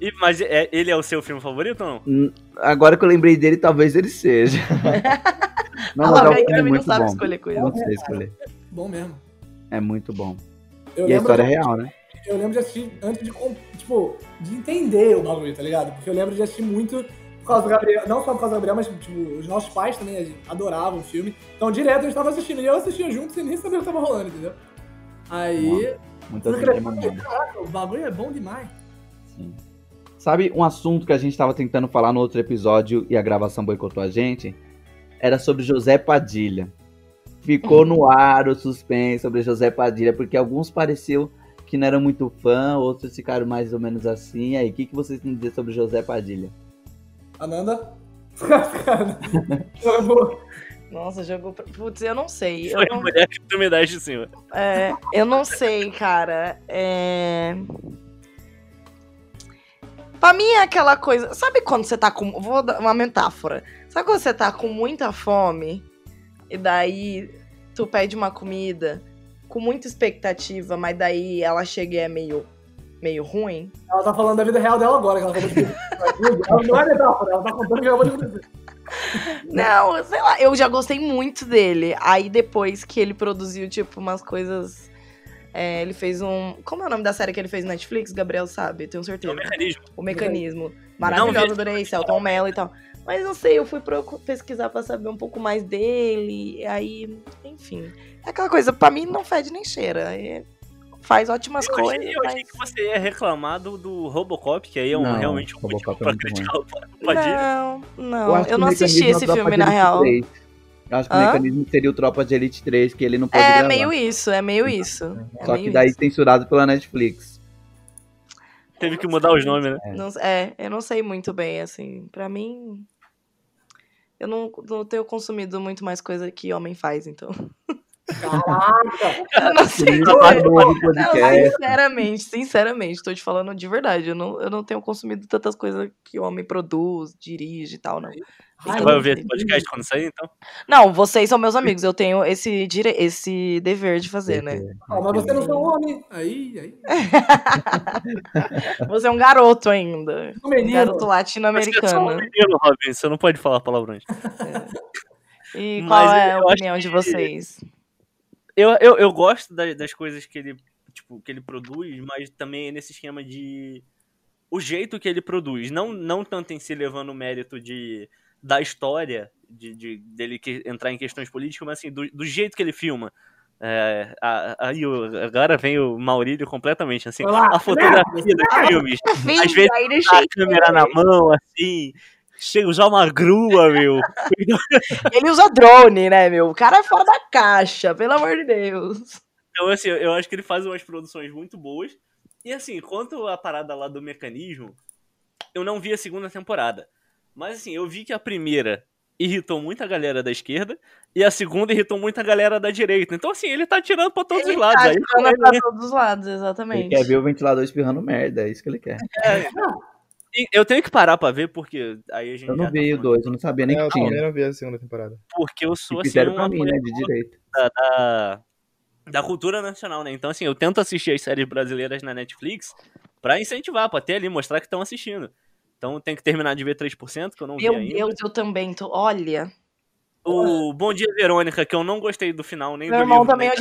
E- Mas é- ele é o seu filme favorito ou não? Agora que eu lembrei dele, talvez ele seja. [LAUGHS] não, Ah, mas é um aí filme também não muito sabe bom. escolher coisa. Não sei escolher. Bom mesmo. É muito bom. Eu E a história é de, real, né? eu lembro de assistir antes de, tipo, de entender o bagulho, tá ligado? Porque eu lembro de assistir muito por causa do Gabriel, não só por causa do Gabriel, mas tipo, os nossos pais também adoravam o filme. Então direto a gente tava assistindo. E eu assistia junto sem nem saber o que tava rolando, entendeu? Aí. Muitas eu caraca, o bagulho é bom demais. Sim. Sabe um assunto que a gente estava tentando falar no outro episódio e a gravação boicotou a gente? Era sobre José Padilha. Ficou no ar o suspense sobre José Padilha, porque alguns pareciam que não eram muito fã, outros ficaram mais ou menos assim. E aí, o que, que vocês têm a dizer sobre José Padilha? Ananda? [LAUGHS] Eu Nossa, jogou. pra- Putz, eu não sei. Eu Foi a não, mulher que tu me de cima. é, eu não sei, cara. É. Pra mim é aquela coisa. Sabe quando você tá com. Vou dar uma metáfora. Sabe quando você tá com muita fome e daí tu pede uma comida com muita expectativa, mas daí ela chega e é meio, meio ruim? Ela tá falando da vida real dela agora, que ela acabou de Ela não é metáfora, ela tá contando que acabou de. Não, sei lá, eu já gostei muito dele. Aí depois que ele produziu, tipo, umas coisas. É, ele fez um. Como é o nome da série que ele fez na Netflix? Gabriel sabe, tenho É certeza. o mecanismo. O mecanismo. Maravilhoso, vi. adorei, Celton Mello e tal. Mas não sei, eu fui pesquisar pra saber um pouco mais dele. Aí, enfim. É aquela coisa, pra mim não fede nem cheira. é- faz ótimas Eu coisas. achei, eu achei mas- que você ia reclamar do, do Robocop, que aí é um, Não, realmente um motivo Robocop é pra muito criticar o Padilha. Não, não. Eu o não assisti é esse filme, na real. 3. Eu acho que o Hã? mecanismo seria o Tropa de Elite 3, que ele não pode É gravar. meio isso, é meio isso. É Só meio que daí isso. censurado pela Netflix. Teve que mudar os nomes, né? É. Não- é, eu não sei muito bem, assim. Pra mim. Eu não, não tenho consumido muito mais coisa que homem faz, então. Caraca! [LAUGHS] Eu não sei. Não, sinceramente, sinceramente, tô te falando de verdade. Eu não, eu não tenho consumido tantas coisas que homem produz, dirige e tal, não. Você Ai, vai ouvir esse podcast quando sair, então? Não, vocês são meus amigos, eu tenho esse, dire... esse dever de fazer, né? Ó, mas você não foi um homem. Aí, aí. [LAUGHS] Você é um garoto ainda. Um menino. Garoto Você é só um latino-americano. menino, Robin, você não pode falar palavrões. E Mas qual é a opinião de que- vocês? Eu, eu, eu gosto da- das coisas que ele, tipo, que ele produz, mas também nesse esquema de o jeito que ele produz, não, não tanto em si levando o mérito de da história de, de- dele que, entrar em questões políticas, mas assim, do, do jeito que ele filma. É, aí agora vem o Maurílio completamente, assim, Olá, a fotografia dos filmes, às vezes aí a câmera na mão, assim, chega a usar uma grua, meu. [LAUGHS] Ele usa drone, né, meu? O cara é fora da caixa, pelo amor de Deus. Então, assim, eu acho que ele faz umas produções muito boas. E, assim, quanto à parada lá do mecanismo, eu não vi a segunda temporada. Mas, assim, eu vi que a primeira irritou muita galera da esquerda e a segunda irritou muita galera da direita. Então, assim, ele tá tirando pra todos Ele os lados. tá Aí, tirando pra todos os lados, exatamente. Ele quer ver o ventilador espirrando merda, é isso que ele quer. E eu tenho que parar pra ver, porque aí a gente Eu não tá vi o falando- dois, eu não sabia nem É, que eu tinha. também não vi a segunda temporada. Porque eu sou, assim, fizeram um pra mim, né, de direita. da, da, da cultura nacional, né? Então, assim, eu tento assistir as séries brasileiras na Netflix pra incentivar, pra ter ali, mostrar que estão assistindo. Então tem que terminar de ver 3%, que eu não vi Meu ainda. Deus, eu também tô. Olha. O Bom Dia Verônica, que eu não gostei do final, nem Meu do irmão livro, também. Eu,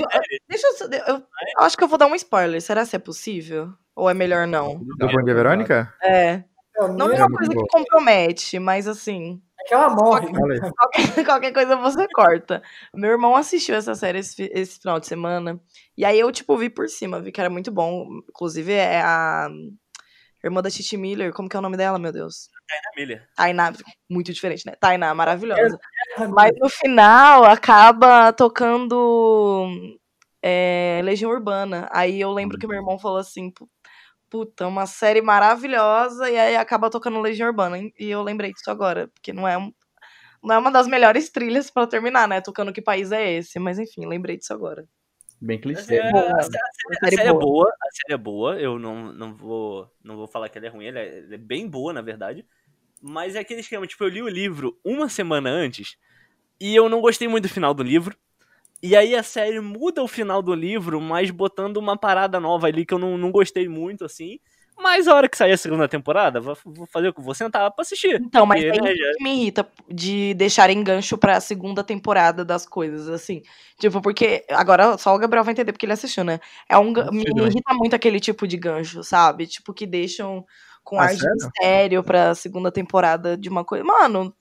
deixa eu, eu, eu acho que eu vou dar um spoiler. Será que é possível? Ou é melhor não? Do Bom Dia Verônica? É. Não nem- é uma coisa que compromete, mas assim. É que ela morre. Aí. Qualquer, qualquer coisa você corta. Meu irmão assistiu essa série esse, esse final de semana. E aí eu, tipo, vi por cima, vi que era muito bom. Inclusive, é a irmã da Titi Miller. Como que é o nome dela, meu Deus? Miller. Tainá, muito diferente, né? Tainá, maravilhosa. Mas no final acaba tocando é, Legião Urbana. Aí eu lembro que meu irmão falou assim: "Pu- puta, uma série maravilhosa, e aí acaba tocando Legião Urbana. E eu lembrei disso agora, porque não é, um- não é uma das melhores trilhas pra terminar, né? Tocando que país é esse. Mas enfim, lembrei disso agora. Bem clichê. É, boa. a, sé- a série, a série é boa. boa, a série é boa, eu não, não, vou, não vou falar que ela é ruim, ela é, ela é bem boa, na verdade. Mas é aquele esquema, tipo, eu li o livro uma semana antes e eu não gostei muito do final do livro. E aí a série muda o final do livro, mas botando uma parada nova ali que eu não, não gostei muito, assim. Mas a hora que sair a segunda temporada, vou, fazer o que? Vou sentar pra assistir. Então, mas é né, já- que me irrita de deixarem gancho pra segunda temporada das coisas, assim. Tipo, porque agora só o Gabriel vai entender porque ele assistiu, né? É um, me também. irrita muito aquele tipo de gancho, sabe? Tipo, que deixam com Ah, ar de sério? mistério pra segunda temporada de uma coisa. Mano,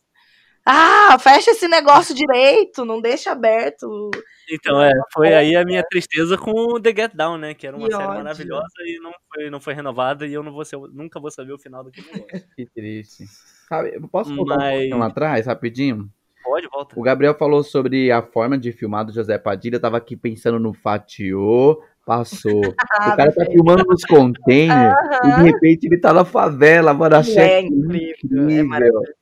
ah, fecha esse negócio direito, não deixa aberto. Então, é, foi aí a minha tristeza com o The Get Down, né? Que era uma Que série ódio. maravilhosa e não foi, não foi renovada e eu não vou ser, nunca vou saber o final daquele negócio. Que triste. Sabe, posso voltar um Mas- pouquinho lá atrás, rapidinho? Pode, volta. O Gabriel falou sobre a forma de filmar do José Padilha. Eu tava aqui pensando no fatiô, passou. Ah, [LAUGHS] o cara tá filmando nos containers e de repente ele tá na favela, mano. Achei É aquilo incrível, é incrível. maravilhoso.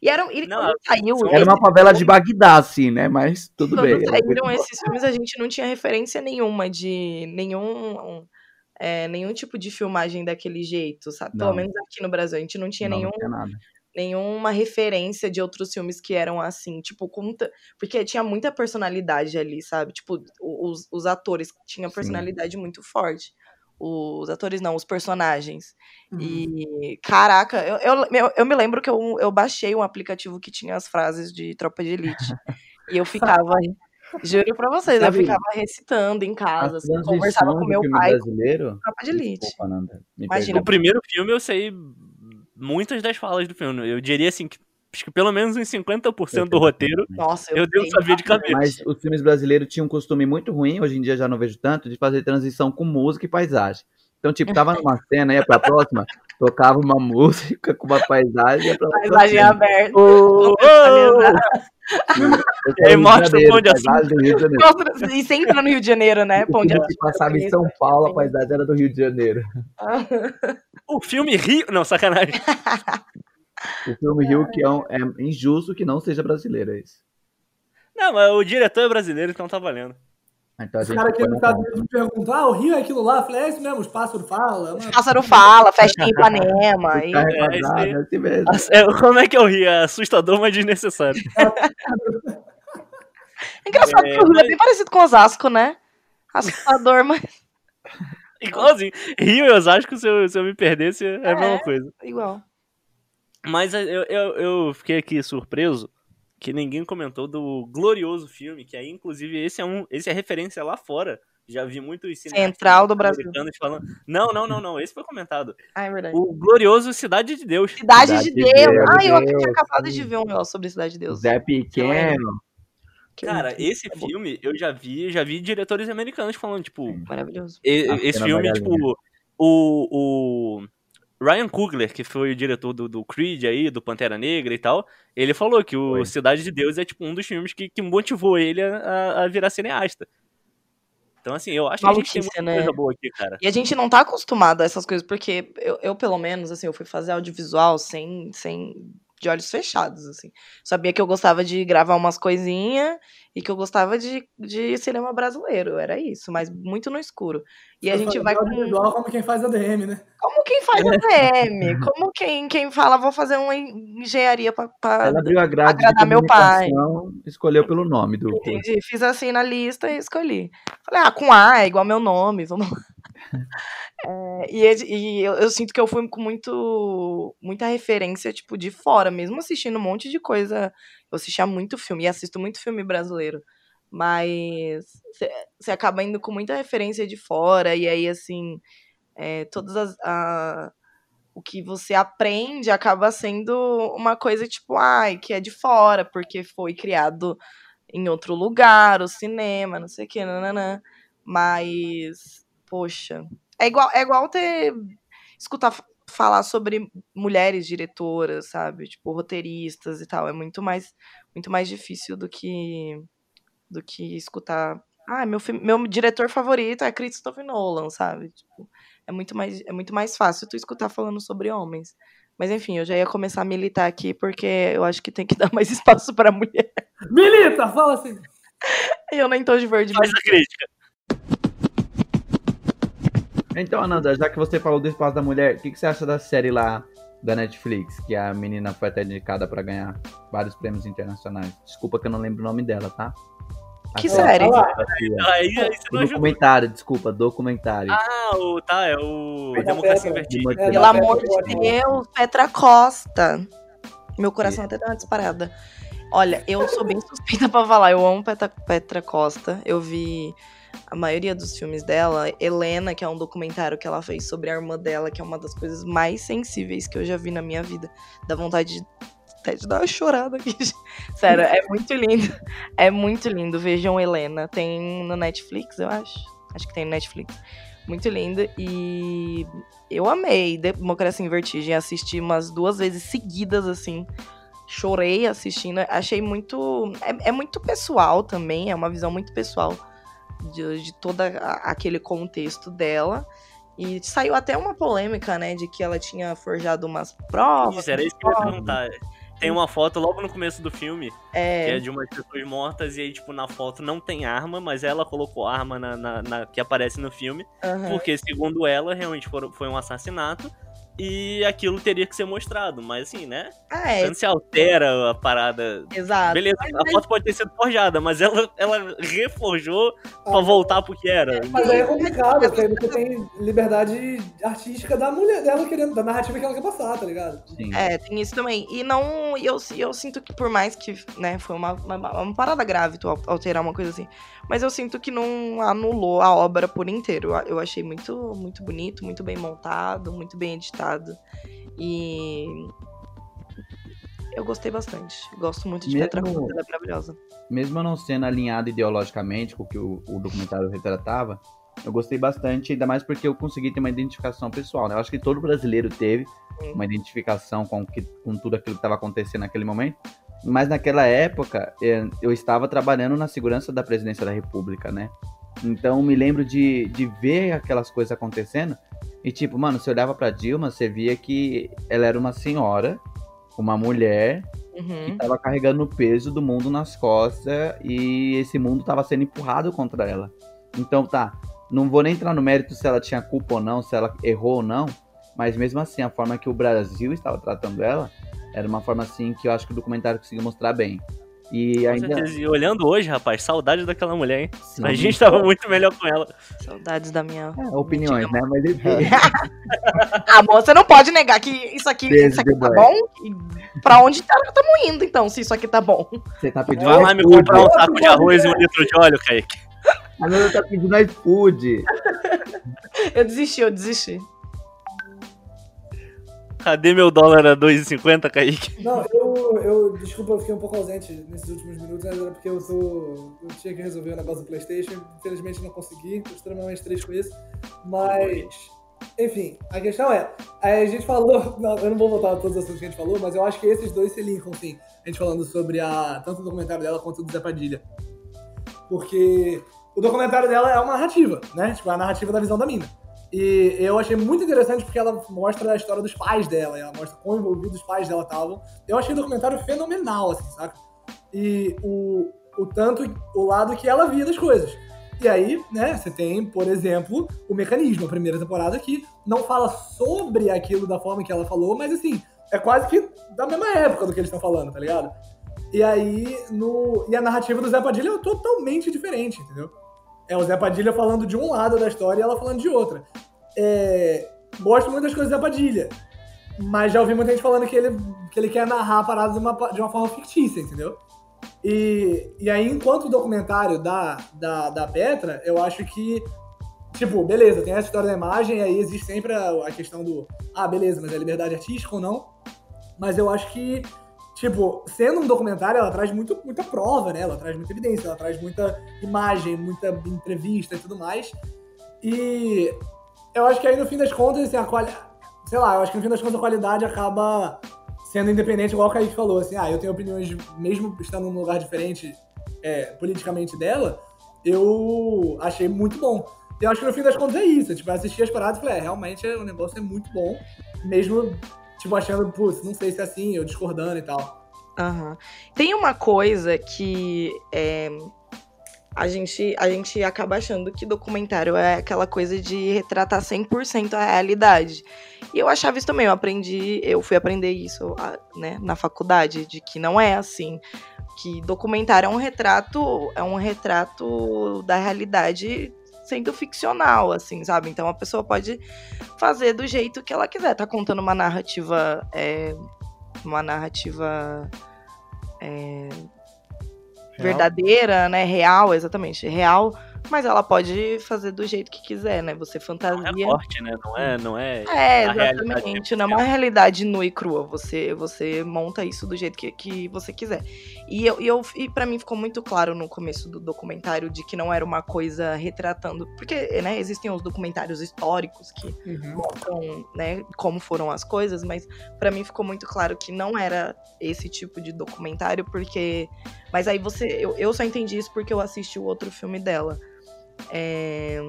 E era, e Não, quando saiu, Era uma favela de Bagdá, assim, né? Mas tudo Quando bem. era saíram esses filmes, a gente não tinha referência nenhuma de nenhum, é, nenhum tipo de filmagem daquele jeito, sabe? Pelo Não. menos aqui no Brasil, a gente não tinha Não, nenhum, não tinha nada. nenhuma referência de outros filmes que eram assim, tipo, conta, porque tinha muita personalidade ali, sabe? Tipo, os, os atores tinham Sim. personalidade muito forte. Os atores não, os personagens. Uhum. E, caraca, eu, eu, eu, me lembro que eu, eu baixei um aplicativo que tinha as frases de Tropa de Elite. e eu [LAUGHS] ficava, juro pra vocês, Sabe- eu ficava recitando em casa, assim, conversava com meu pai com brasileiro. Tropa de Elite. Desculpa, Nanda, Imagina. No primeiro filme eu sei muitas das falas do filme. Eu diria assim que acho que pelo menos uns 50% do roteiro Nossa, eu, eu devo saber de cabeça. Mas os filmes brasileiros tinham um costume muito ruim, hoje em dia já não vejo tanto, de fazer transição com música e paisagem. Então, tipo, tava numa [LAUGHS] cena, ia pra próxima, tocava uma música com uma paisagem, ia pra Paisagem cena. aberta. Contextualizar. Eu E mostra o Pão de Açúcar. e sempre no Rio de Janeiro, né? Pão de Açúcar, passava em São Paulo, a paisagem era do Rio de Janeiro. O filme Rio. Não, sacanagem. [LAUGHS] O filme Rio que é, um- é injusto que não seja brasileiro, é isso. Não, mas o diretor é brasileiro, então tá valendo. Então a Os caras aqui nos Estados Unidos me perguntam, ah, o Rio é aquilo lá? Eu falei, é isso mesmo, os pássaros falam. mano. Pássaro fala, festa em Ipanema. E... É, aí. é assim é, como é que eu ri? É assustador, mas desnecessário. É engraçado É, que o Rio é bem parecido com Osasco, né? Assustador, mas Igualzinho. Rio e Osasco, se eu, se eu me perdesse, é a É. mesma coisa. igual. Mas eu, eu, eu fiquei aqui surpreso que ninguém comentou do glorioso filme, que aí, inclusive, esse é um. Esse é referência lá fora. Já vi muitos Central do Brasil. americanos falando. Não, não, não, não. Esse foi comentado. Ah, é verdade. O glorioso Cidade de Deus. Cidade, Cidade de de Deus. Deus, Ah, eu tinha acabado de ver um negócio sobre Cidade de Deus. Zé Pequeno. Que é Cara, esse filme eu já vi, já vi diretores americanos falando, tipo, Maravilhoso. E- esse filme, tipo, o, o Ryan Coogler, que foi o diretor do, do Creed aí, do Pantera Negra e tal, ele falou que o Foi. Cidade de Deus é, tipo, um dos filmes que, que motivou ele a, a virar cineasta. Então, assim, eu acho que a gente tem muita né? coisa boa aqui, cara. E a gente não tá acostumado a essas coisas, porque eu, eu, pelo menos, assim, eu fui fazer audiovisual sem, sem de olhos fechados, assim. Sabia que eu gostava de gravar umas coisinhas e que eu gostava de, de cinema brasileiro, era isso, mas muito no escuro. E a Eu gente falei, vai com... audiovisual como quem faz ADM, né? Como quem faz [LAUGHS] ADM, como quem, quem fala, vou fazer uma engenharia pra... pra- Ela abriu a grade de agradar meu pai. escolheu pelo nome do curso. Entendi, fiz assim na lista e escolhi. Falei, ah, com A é igual meu nome, vamos lá. [LAUGHS] É, e e eu, eu sinto que eu fui com muito, muita referência, tipo, de fora, mesmo assistindo um monte de coisa. Eu assistia muito filme, e assisto muito filme brasileiro. Mas você acaba indo com muita referência de fora, e aí, assim, é, todas as. a- o que você aprende acaba sendo uma coisa tipo, ai, que é de fora, porque foi criado em outro lugar, o cinema, não sei o que, nananã. Mas, poxa, é igual, é igual ter escutar falar sobre mulheres diretoras, sabe? Tipo, roteiristas e tal. É muito mais, muito mais difícil do que do que escutar. Ah, meu, meu diretor favorito é Christopher Nolan, sabe? Tipo, é muito mais, é muito mais fácil tu escutar falando sobre homens. Mas enfim, eu já ia começar a militar aqui porque eu acho que tem que [LAUGHS] dar mais espaço pra mulher. Milita, fala assim. [LAUGHS] Eu nem tô de verde. Faz a crítica. Então, Ananda, já que você falou do espaço da mulher, o que, que você acha da série lá da Netflix, que a menina foi até indicada pra ganhar vários prêmios internacionais? Desculpa que eu não lembro o nome dela, tá? A Que série. série? Aí, aí documentário, desculpa, documentário. Ah, o, tá, é o Democracia. Invertida. Pelo amor Petra, de. Deus, Petra Costa. Meu coração até deu uma disparada. Olha, eu sou bem suspeita pra falar. Eu amo Petra, Petra Costa. Eu vi a maioria dos filmes dela. Helena, que é um documentário que ela fez sobre a irmã dela, que é uma das coisas mais sensíveis que eu já vi na minha vida. Dá vontade de, até de dar uma chorada aqui. [LAUGHS] Sério, é muito lindo. É muito lindo. Vejam Helena. Tem no Netflix, eu acho. Acho que tem no Netflix. Muito linda. E eu amei Democracia em Vertigem. Assisti umas duas vezes seguidas, assim. Chorei assistindo. Achei muito. É, é muito pessoal também. É uma visão muito pessoal de, de todo aquele contexto dela. E saiu até uma polêmica, né? De que ela tinha forjado umas provas. Isso, era isso que eu ia perguntar. Tem uma foto logo no começo do filme, que é É, de umas pessoas mortas, e aí, tipo, na foto não tem arma, mas ela colocou arma na, na- na- que aparece no filme, aham. porque, segundo ela, realmente foi um assassinato, e aquilo teria que ser mostrado, mas assim, né? Ah, é, Quando se altera a parada. exato. Beleza, a foto pode ter sido forjada, mas ela, ela reforjou pra Ah, voltar pro que era. Mas aí é complicado, porque aí você tem liberdade artística da mulher dela querendo, da narrativa que ela quer passar, tá ligado? Sim. É, tem isso também. E não. e Eu, eu sinto que, por mais que, né, foi uma, uma, uma parada grave tu al- alterar uma coisa assim. Mas eu sinto que não anulou a obra por inteiro. Eu- achei muito, muito bonito, muito bem montado, muito bem editado. E. Eu gostei bastante. Gosto muito de Mesmo- Petra Costa, ela é maravilhosa. Mesmo não sendo alinhado ideologicamente com o que o, o documentário retratava, eu gostei bastante, ainda mais porque eu consegui ter uma identificação pessoal, né? Eu acho que todo brasileiro teve uma identificação com, que, com tudo aquilo que estava acontecendo naquele momento. Mas naquela época, eh, eu estava trabalhando na segurança da presidência da República, né? Então me lembro de, de ver aquelas coisas acontecendo. E tipo, mano, você olhava pra Dilma, você via que ela era uma senhora uma mulher que Uhum. estava carregando o peso do mundo nas costas e esse mundo estava sendo empurrado contra ela. Então tá, não vou nem entrar no mérito se ela tinha culpa ou não, se ela errou ou não, mas mesmo assim, a forma que o Brasil estava tratando ela era uma forma assim que eu acho que o documentário conseguiu mostrar bem. E ainda. E olhando hoje, rapaz, saudade daquela mulher, hein? Sim, A gente tava muito melhor com ela. Saudades da minha. é, opiniões, né? Mas enfim. [LAUGHS] Ah, moça, você não pode negar que isso aqui, isso aqui tá bom. E pra onde estamos indo, então, se isso aqui tá bom? Você tá pedindo Vai lá me comprar um saco de arroz e um litro de óleo, Kaique. A Nana tá pedindo iFood. Eu desisti, eu desisti. Cadê meu dólar a 2,50, Kaique? Não, eu, eu. Desculpa, eu fiquei um pouco ausente nesses últimos minutos, mas era porque eu tô. Eu tinha que resolver o negócio do Playstation. Infelizmente não consegui, tô extremamente triste com isso. Mas. Enfim, a questão é. A gente falou. Não, eu não vou voltar a todos os assuntos que a gente falou, mas eu acho que esses dois se linkam, sim. A gente falando sobre a. Tanto o documentário dela quanto o do Zé Padilha. Porque o documentário dela é uma narrativa, né? Tipo, é a narrativa da visão da mina. E eu achei muito interessante porque ela mostra a história dos pais dela, ela mostra quão envolvidos os pais dela estavam. Eu achei o documentário fenomenal, assim, saca? E o, o tanto, o lado que ela via das coisas. E aí, né, você tem, por exemplo, o mecanismo, a primeira temporada, que não fala sobre aquilo da forma que ela falou, mas assim, é quase que da mesma época do que eles estão falando, tá ligado? E aí, no. E a narrativa do Zé Padilha é totalmente diferente, entendeu? É o Zé Padilha falando de um lado da história e ela falando de outra. É, Gosto muito das coisas do Zé Padilha. Mas já ouvi muita gente falando que ele, que ele quer narrar a parada de uma, de uma forma fictícia, entendeu? E, e aí, enquanto o documentário da, da, da Petra, eu acho que, tipo, beleza, tem essa história da imagem, aí existe sempre a, a questão do, ah, beleza, mas é liberdade artística ou não? Mas eu acho que, tipo, sendo um documentário, ela traz muito, muita prova, né? Ela traz muita evidência, ela traz muita imagem, muita entrevista e tudo mais. E eu acho que aí, no fim das contas, assim, a qualidade. Sei lá, eu acho que no fim das contas a qualidade acaba sendo independente, igual o Kaique falou, assim, ah, eu tenho opiniões, mesmo estando num lugar diferente é, politicamente dela, eu achei muito bom. Eu acho que no fim das contas é isso, tipo, eu assisti as paradas e falei, é, realmente o negócio é muito bom, mesmo, tipo, achando, putz, não sei se é assim, eu discordando e tal. Aham. Tem uma coisa que é, a, gente, a gente acaba achando que documentário é aquela coisa de retratar 100% a realidade. E eu achava isso também, eu aprendi, eu fui aprender isso né, na faculdade, de que não é assim. Que documentário é um retrato, é um retrato da realidade sendo ficcional, assim, sabe? Então a pessoa pode fazer do jeito que ela quiser. Tá contando uma narrativa. é, uma narrativa é, verdadeira, né? Real, exatamente. Real, mas ela pode fazer do jeito que quiser, né? Você Não é fantasia. corte, né? Não é, não é. É, exatamente. Não é uma realidade nua e crua. Você, você monta isso do jeito que, que você quiser. E, eu, e, eu, e para mim ficou muito claro no começo do documentário de que não era uma coisa retratando. Porque, né, existem os documentários históricos que mostram, né, como foram as coisas, mas pra mim ficou muito claro que não era esse tipo de documentário, porque. Mas aí você. Eu, eu só entendi isso porque eu assisti o outro filme dela. É,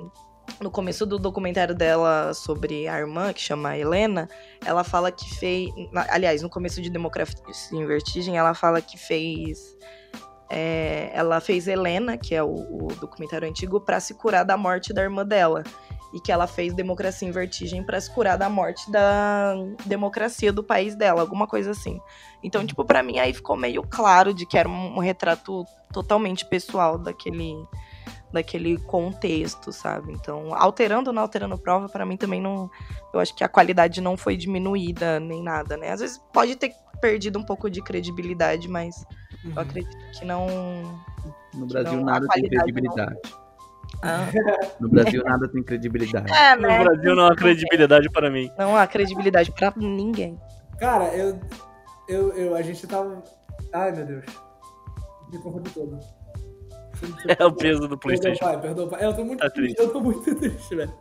no começo do documentário dela sobre a irmã, que chama Helena, ela fala que fez. Aliás, no começo de Democracia em Vertigem, ela fala que fez. é, ela fez Helena, que é o, o documentário antigo, pra se curar da morte da irmã dela. E que ela fez Democracia em Vertigem pra se curar da morte da democracia do país dela, alguma coisa assim. Então, tipo, pra mim aí ficou meio claro de que era um, um retrato totalmente pessoal daquele daquele contexto, sabe? Então, alterando ou não alterando prova, pra mim também não. Eu acho que a qualidade não foi diminuída nem nada, né? Às vezes pode ter perdido um pouco de credibilidade, mas eu acredito que não. No Brasil Não, nada tem credibilidade. Ah, [LAUGHS] No Brasil nada tem credibilidade. é, No né? Brasil não há credibilidade para mim. Não há credibilidade pra ninguém. Cara, eu, eu, eu. A gente tava. Ai, meu Deus. Me confundi todo. É o peso do PlayStation. pai, perdoa, pai. Eu tô muito Tá triste. triste. Eu tô muito [LAUGHS] triste, velho.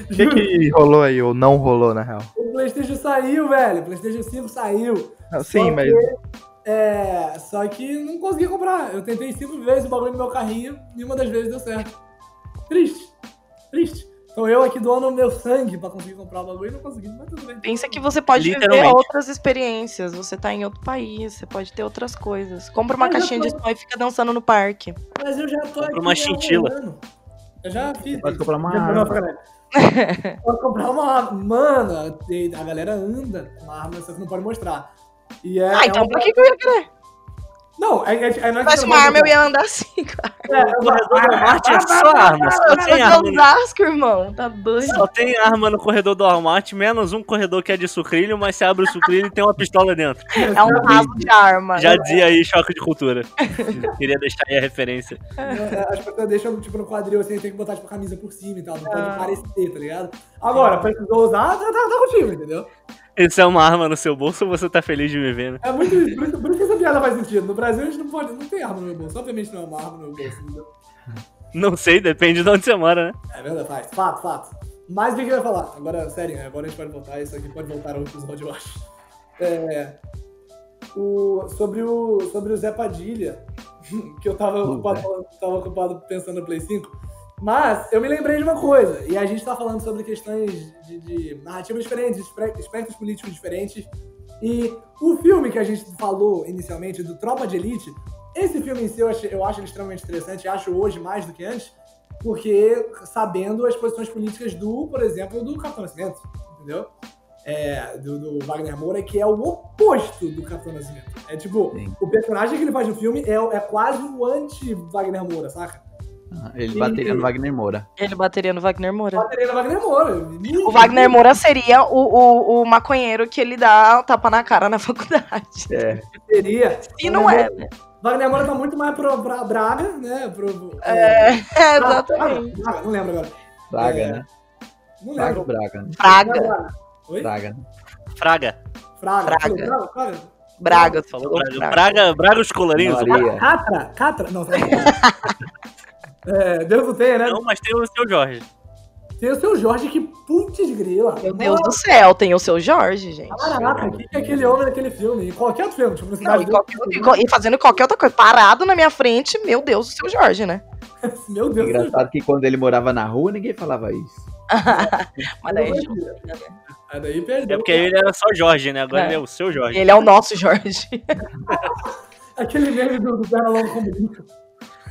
O que, que rolou aí, ou não rolou, na real? O PlayStation saiu, velho. O PlayStation 5 saiu. Não, sim, mas. que, é, só que não consegui comprar. Eu tentei cinco vezes o bagulho no meu carrinho e uma das vezes deu certo. Triste. Triste. Então eu aqui doando o meu sangue pra conseguir comprar o bagulho e não consegui, mas tudo bem. Pensa que você pode viver outras experiências. Você tá em outro país, você pode ter outras coisas. Compra uma eu caixinha de tô- som e fica dançando no parque. Mas eu já tô aqui. uma um chinchila. ano. Eu já fiz. Pode comprar uma arma. [LAUGHS] Pode comprar uma arma. Mano, a galera anda com arma, só que não pode mostrar. E é, Ah, é então um- pra que que eu ia querer? Não, é, é, é, não é uma não arma, eu ia andar assim, cara. É, O corredor do Walmart é só arma, só tem arma. sou Osasco, irmão. Tá doido. Só tem arma no corredor do Walmart, menos um corredor que é de sucrilho, mas você abre o sucrilho e tem uma pistola dentro. É um vaso de arma. Já dizia aí choque de cultura. Queria deixar aí a referência. É, As pessoas deixam, tipo, no quadril assim, tem que botar, tipo, a camisa por cima e tal. Não pode Ah. parecer, tá ligado? Agora, precisou usar, tá, tá, tá contigo, entendeu? Isso é uma arma no seu bolso ou você tá feliz de me ver, né? É muito isso, por isso, por isso que essa piada faz sentido. No Brasil a gente não pode, não tem arma no meu bolso. Obviamente não é uma arma no meu bolso, entendeu? Não sei, depende de onde você mora, né? É verdade, faz. Fato, fato. Mas o que que eu ia falar? Agora, sério, agora a gente pode voltar. Isso aqui pode voltar ao episódio, eu acho. É, o, sobre, o, sobre o Zé Padilha, [LAUGHS] que eu tava ocupado, tava ocupado pensando no Play 5. Mas eu me lembrei de uma coisa, e a gente tá falando sobre questões de, de narrativas diferentes, espectros políticos diferentes. E o filme que a gente falou inicialmente, do Tropa de Elite, esse filme em si eu, achei- eu acho extremamente interessante, acho hoje mais do que antes, porque sabendo as posições políticas do, por exemplo, do Capitão Nascimento, entendeu? É, do, do Wagner Moura, que é o oposto do Capitão Nascimento. É tipo, Sim. o personagem que ele faz no filme é, é quase o anti-Wagner Moura, saca? Ele bateria no Wagner Moura. Ele bateria no Wagner Moura. Bateria no Wagner Moura. O Wagner Moura seria o, o, o maconheiro que ele dá tapa na cara na [LAUGHS] faculdade. É. seria. E não é, né? Wagner Moura tá muito mais pro, pra Braga, né? Pro, É, [LAUGHS] Braga, exatamente. Braga, não lembro agora. Braga, É. né? Não Braga lembro. ou Braga? né? Fraga. Oi? Braga. né? Fraga. Fraga. Fraga. Braga. Fraga. Braga. Falou Braga. Braga, Braga os colorinhos. Maria. Catra? Catra? Não, Fraga. É, Deus não tenha, né? Não, mas tem o seu Jorge. Tem o seu Jorge que putz grila. Meu Deus do céu, tem o seu Jorge, gente. Caraca, o que é aquele homem naquele filme? Em qualquer outro filme, tipo, no Não, e, qualquer- e e fazendo qualquer outra coisa, parado na minha frente, meu Deus, o seu Jorge, né? [LAUGHS] Meu Deus do céu. Engraçado que quando ele morava na rua, ninguém falava isso. [LAUGHS] Mas daí, Aí daí É perdeu. porque ele era só Jorge, né? Agora É. ele é o seu Jorge. ele é o nosso Jorge. [LAUGHS] Aquele meme do, do Pernalonga comunista.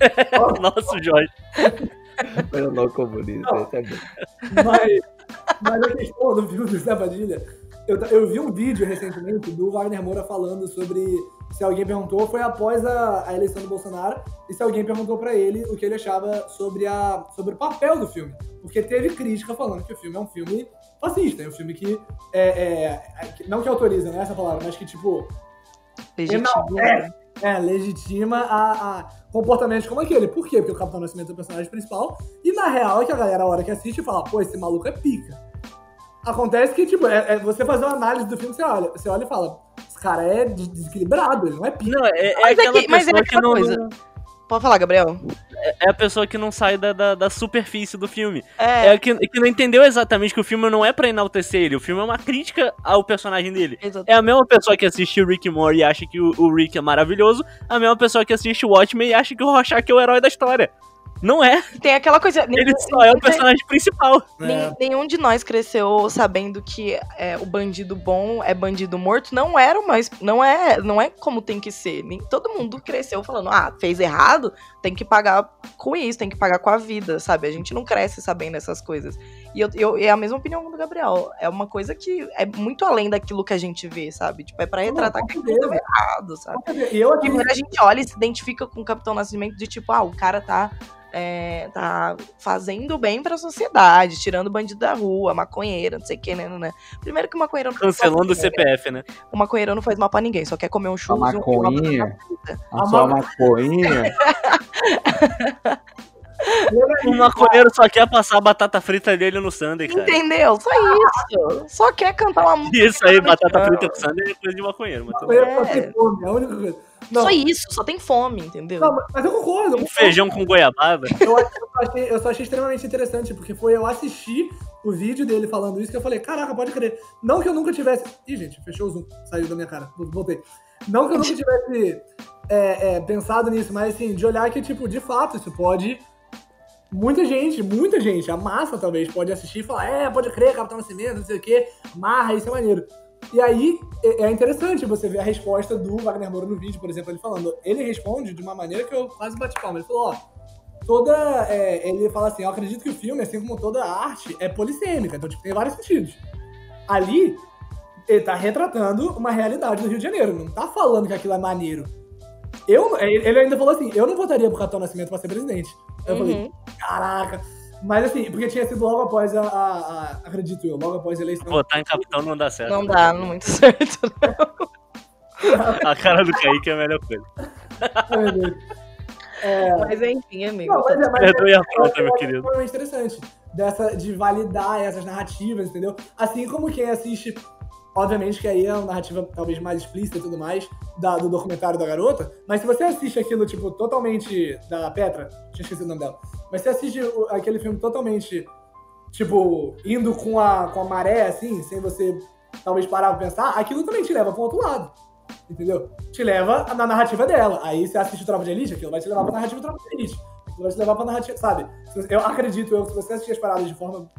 [LAUGHS] Nosso Jorge. Foi o louco comunista. Esse é bom. Mas, mas a questão do filme do Zé Padilha, eu, eu vi um vídeo recentemente do Wagner Moura falando sobre se alguém perguntou, foi após a, a eleição do Bolsonaro, e se alguém perguntou pra ele o que ele achava sobre, a, sobre o papel do filme. Porque teve crítica falando que o filme é um filme fascista, é um filme que, é, é, é, que- não que autoriza, não é essa palavra, mas que, tipo, Legítimo. É, legitima a, a comportamentos como aquele. Por quê? Porque o Capitão Nascimento é o personagem principal. E na real é que a galera, a hora que assiste, fala, pô, esse maluco é pica. Acontece que, tipo, é, é você fazer uma análise do filme, você olha, você olha e fala, esse cara é des- desequilibrado, ele não é pica. Não, é, é Mas é aquela que- mas é pessoa que não, coisa. Pode falar, Gabriel. É a pessoa que não sai da, da, da superfície do filme. É, É que, que não entendeu exatamente que o filme não é pra enaltecer ele. O filme é uma crítica ao personagem dele. exato. É a mesma pessoa que assiste o Rick Morty e acha que o, o Rick é maravilhoso. A mesma pessoa que assiste o Watchmen e acha que o Rorschach é o herói da história. Não é. Tem aquela coisa. Ele nenhum- só é o personagem principal. nem- É. Nenhum de nós cresceu sabendo que é, o bandido bom é bandido morto. Não era uma. es- Não é, não é como tem que ser. Nem, todo mundo cresceu falando, ah, fez errado, tem que pagar com isso, tem que pagar com a vida, sabe? A gente não cresce sabendo essas coisas. E eu, eu, é a mesma opinião do Gabriel. É uma coisa que é muito além daquilo que a gente vê, sabe? Tipo, é pra retratar com que aquilo certeza. é errado, sabe? E eu aqui, Primeiro a gente olha e se identifica com o Capitão Nascimento de tipo, ah, o cara tá, é, tá fazendo bem pra sociedade, tirando o bandido da rua, maconheiro, não sei o que, né, né, né. Primeiro que o maconheiro não Cancelando o faz mal pra CPF, né? O maconheiro não faz mal pra ninguém, só quer comer um A churros um- uma maconhinha. batata frita. A maconhinha. [LAUGHS] O [LAUGHS] maconheiro só quer passar a batata frita dele no Sunday, cara. Entendeu? Só isso. Só quer cantar uma música. Isso aí, batata Não. frita com Sunday é coisa de maconheiro. Mas eu bem. só tenho fome, é a única coisa. Não, Só isso, só tem fome, entendeu? não, mas eu concordo. eu Um feijão com goiabada. Eu, eu, só achei, eu só achei extremamente interessante, porque foi eu assistir o vídeo dele falando isso que eu falei, caraca, pode crer. Não que eu nunca tivesse. Ih, gente, fechou o zoom, saiu da minha cara, voltei. Não que eu nunca tivesse é, é, pensado nisso, mas assim, de olhar que, tipo, de fato, isso pode muita gente, muita gente, a massa talvez, pode assistir e falar, é, pode crer, Capitão Nascimento, não sei o quê, marra, isso é maneiro. E aí é é interessante você ver a resposta do Wagner Moura no vídeo, por exemplo, ele falando. Ele responde de uma maneira que eu quase bati palma. Ele falou, ó, toda. é, ele fala assim, eu acredito que o filme, assim como toda arte, é polissêmica, então tipo, tem vários sentidos. Ali, ele tá retratando uma realidade do Rio de Janeiro, não tá falando que aquilo é maneiro. Eu, ele ele ainda falou assim, eu não votaria pro Capitão Nascimento pra ser presidente. Eu falei, Uhum. caraca. Mas assim, porque tinha sido logo após a, a- a- acredito eu, logo após a eleição. Votar em capitão não dá certo. Não dá muito [LAUGHS] certo. A cara do Kaique é a melhor coisa. Ai, meu Deus. É, Mas enfim, amigo. Não, mas é, mas Perdoe a eu falta, meu querido. extremamente interessante. Dessa, de validar essas narrativas, entendeu? Assim como quem assiste, obviamente que aí é uma narrativa talvez mais explícita e tudo mais, da- do documentário da garota, mas se você assiste aquilo, tipo, totalmente da Petra, tinha esquecido o nome dela, mas você assiste o- aquele filme totalmente, tipo, indo com a, com a maré, assim, sem você talvez parar pra pensar, aquilo também te leva pra um outro lado. Entendeu? Te leva na narrativa dela. Aí você assiste Tropa de Elite, aquilo vai te levar pra narrativa Tropa de Elite. Vai te levar pra narrativa, sabe? Se Eu acredito, eu, se você assistir as paradas de forma.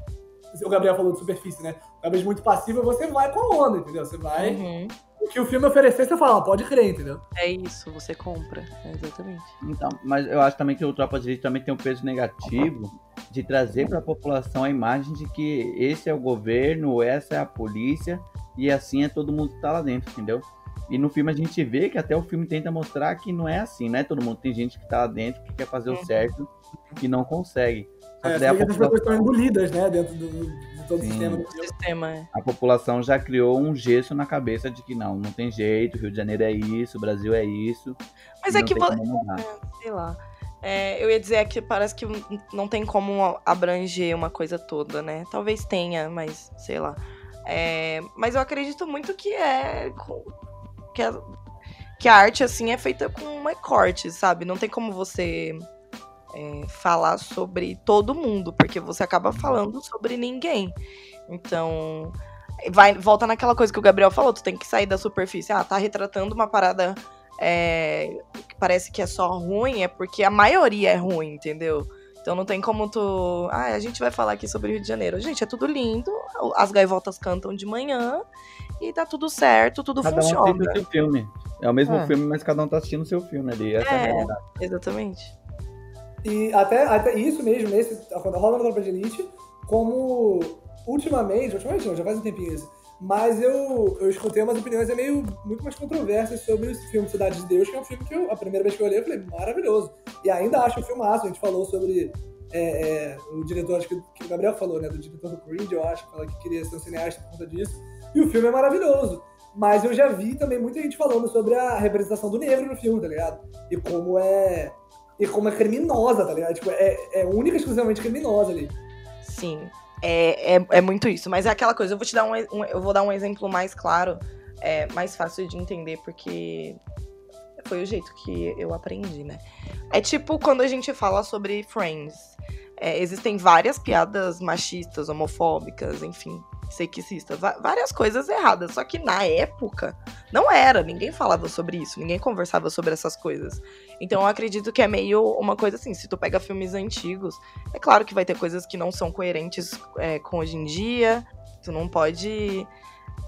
O Gabriel falou de superfície, né? Talvez muito passiva, você vai com a onda, entendeu? Você vai. Uhum. O que o filme oferecer, você fala, pode crer, entendeu? É isso, você compra. É exatamente. Então, mas eu acho também que o Tropa de Elite também tem um peso negativo de trazer para a população a imagem de que esse é o governo, essa é a polícia e assim é todo mundo que tá lá dentro, entendeu? E no filme a gente vê que até o filme tenta mostrar que não é assim, não é todo mundo. Tem gente que tá lá dentro que quer fazer o Uhum. certo e não consegue. É, que você daí a vê que essas pessoas estão população, engolidas, né? Dentro do, de todo o Sim. sistema do O sistema é. a população já criou um gesso na cabeça de que não, não tem jeito, Rio de Janeiro é isso, Brasil é isso. Mas é que tem vo- como mudar. sei lá. É, eu ia dizer que parece que não tem como abranger uma coisa toda, né? Talvez tenha, mas sei lá. É, mas eu acredito muito que é. Que a, que a arte, assim, é feita com recortes, sabe? Não tem como você é, falar sobre todo mundo, porque você acaba falando sobre ninguém. Então. Vai, volta naquela coisa que o Gabriel falou, tu tem que sair da superfície. Ah, tá retratando uma parada é, que parece que é só ruim, é porque a maioria é ruim, entendeu? Então não tem como tu. Ah, a gente vai falar aqui sobre o Rio de Janeiro. Gente, é tudo lindo, as gaivotas cantam de manhã e tá tudo certo, tudo Cada um funciona. assiste o seu filme. É o mesmo É. filme, mas cada um tá assistindo o seu filme ali. Essa é, a É. realidade. Exatamente. E até, até isso mesmo, nesse, quando rola na Tropa de Elite, como ultimamente, ultimamente não, já faz um tempinho isso, mas eu, eu escutei umas opiniões é meio muito mais controversas sobre esse filme Cidade de Deus, que é um filme que eu, a primeira vez que eu olhei, eu falei, maravilhoso. E ainda acho um filmaço, a gente falou sobre é, é, o diretor, acho que, que o Gabriel falou, né, do diretor do Creed, eu acho, que fala que queria ser um cineasta por conta disso, e o filme é maravilhoso. Mas eu já vi também muita gente falando sobre a representação do negro no filme, tá ligado? E como é. E como é criminosa, tá ligado? Tipo, é, é única e exclusivamente criminosa ali. Sim. É, é, é muito isso. Mas é aquela coisa, eu vou te dar um, um- eu vou dar um exemplo mais claro, é, mais fácil de entender, porque foi o jeito que eu aprendi, né? É tipo quando a gente fala sobre Friends. É, existem várias piadas machistas, homofóbicas, enfim, sexistas, várias coisas erradas. Só que na época não era, ninguém falava sobre isso, ninguém conversava sobre essas coisas. Então eu acredito que é meio uma coisa assim, se tu pega filmes antigos, é claro que vai ter coisas que não são coerentes é, com hoje em dia. Tu não pode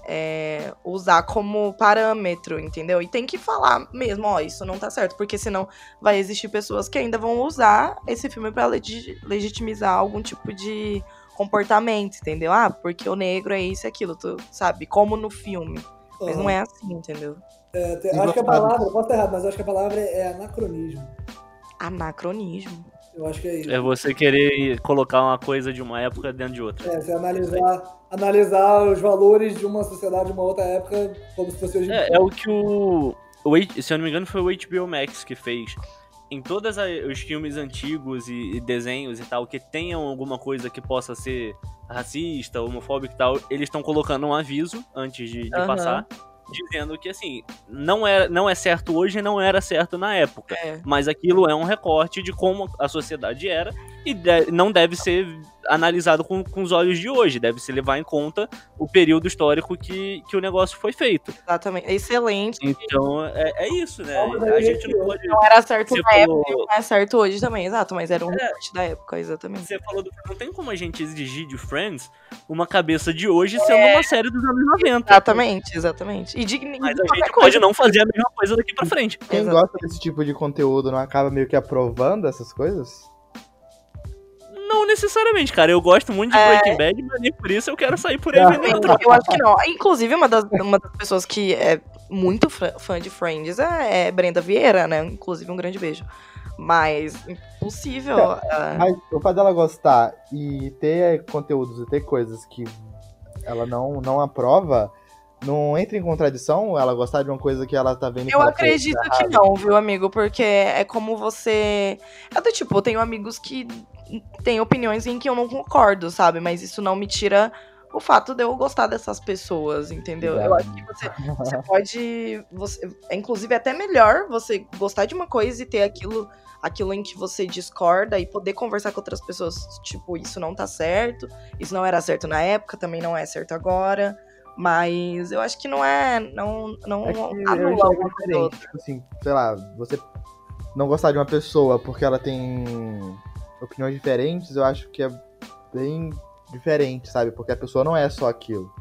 é, usar como parâmetro, entendeu? E tem que falar mesmo, ó, isso não tá certo, porque senão vai existir pessoas que ainda vão usar esse filme pra legi- legitimizar algum tipo de comportamento, entendeu? Ah, porque o negro é isso e aquilo, tu sabe? Como no filme. Mas não é assim, entendeu? É, acho que a palavra, eu posso estar errado, mas acho que a palavra é anacronismo. Anacronismo. Eu acho que é isso. É você querer colocar uma coisa de uma época dentro de outra. É, você analisar, analisar os valores de uma sociedade de uma outra época como se fosse hoje em dia. É, é o que o, o. Se eu não me engano, foi o HBO Max que fez. Em todos os filmes antigos e, e desenhos e tal, que tenham alguma coisa que possa ser racista, homofóbica e tal, eles estão colocando um aviso antes de, de Aham. passar, dizendo que assim, não é, não é certo hoje e não era certo na época. É. Mas aquilo é um recorte de como a sociedade era e de- não deve ser analisado com, com os olhos de hoje. Deve se levar em conta o período histórico que, que o negócio foi feito. Exatamente. Excelente. Então, é, é isso, né? A gente não pode. Não era certo Você na falou- época, não é certo hoje também, exato, mas era um É. da época, exatamente. Você falou do não tem como a gente exigir de Friends uma cabeça de hoje sendo uma série dos anos 90. Exatamente, exatamente. E de, Mas a gente coisa. pode não fazer a mesma coisa daqui pra frente. Quem Exato. gosta desse tipo de conteúdo não acaba meio que aprovando essas coisas? Não necessariamente, cara. Eu gosto muito de É. Breaking Bad, mas nem por isso eu quero sair por aí vendendo droga. Eu acho que não. Inclusive, uma das, uma das pessoas que é muito fã de Friends é, é Brenda Vieira, né? Inclusive, um grande beijo. Mas impossível. ah, Mas o fato dela gostar e ter conteúdos e ter coisas que ela não, não aprova, não entra em contradição ela gostar de uma coisa que ela tá vendo Eu fala, "Pô, acredito tá que errado." não, viu, amigo? Porque é como você. É do tipo, eu tenho amigos que têm opiniões em que eu não concordo, sabe? Mas isso não me tira o fato de eu gostar dessas pessoas, entendeu? Eu acho que você, você [LAUGHS] pode. Você, é inclusive até melhor você gostar de uma coisa e ter aquilo. Aquilo em que você discorda e poder conversar com outras pessoas, tipo, isso não tá certo, isso não era certo na época, também não é certo agora. Mas eu acho que não é. Não, não É anula uma coisa. Tipo assim, sei lá, você não gostar de uma pessoa porque ela tem opiniões diferentes, eu acho que é bem diferente, sabe? Porque a pessoa não é só aquilo.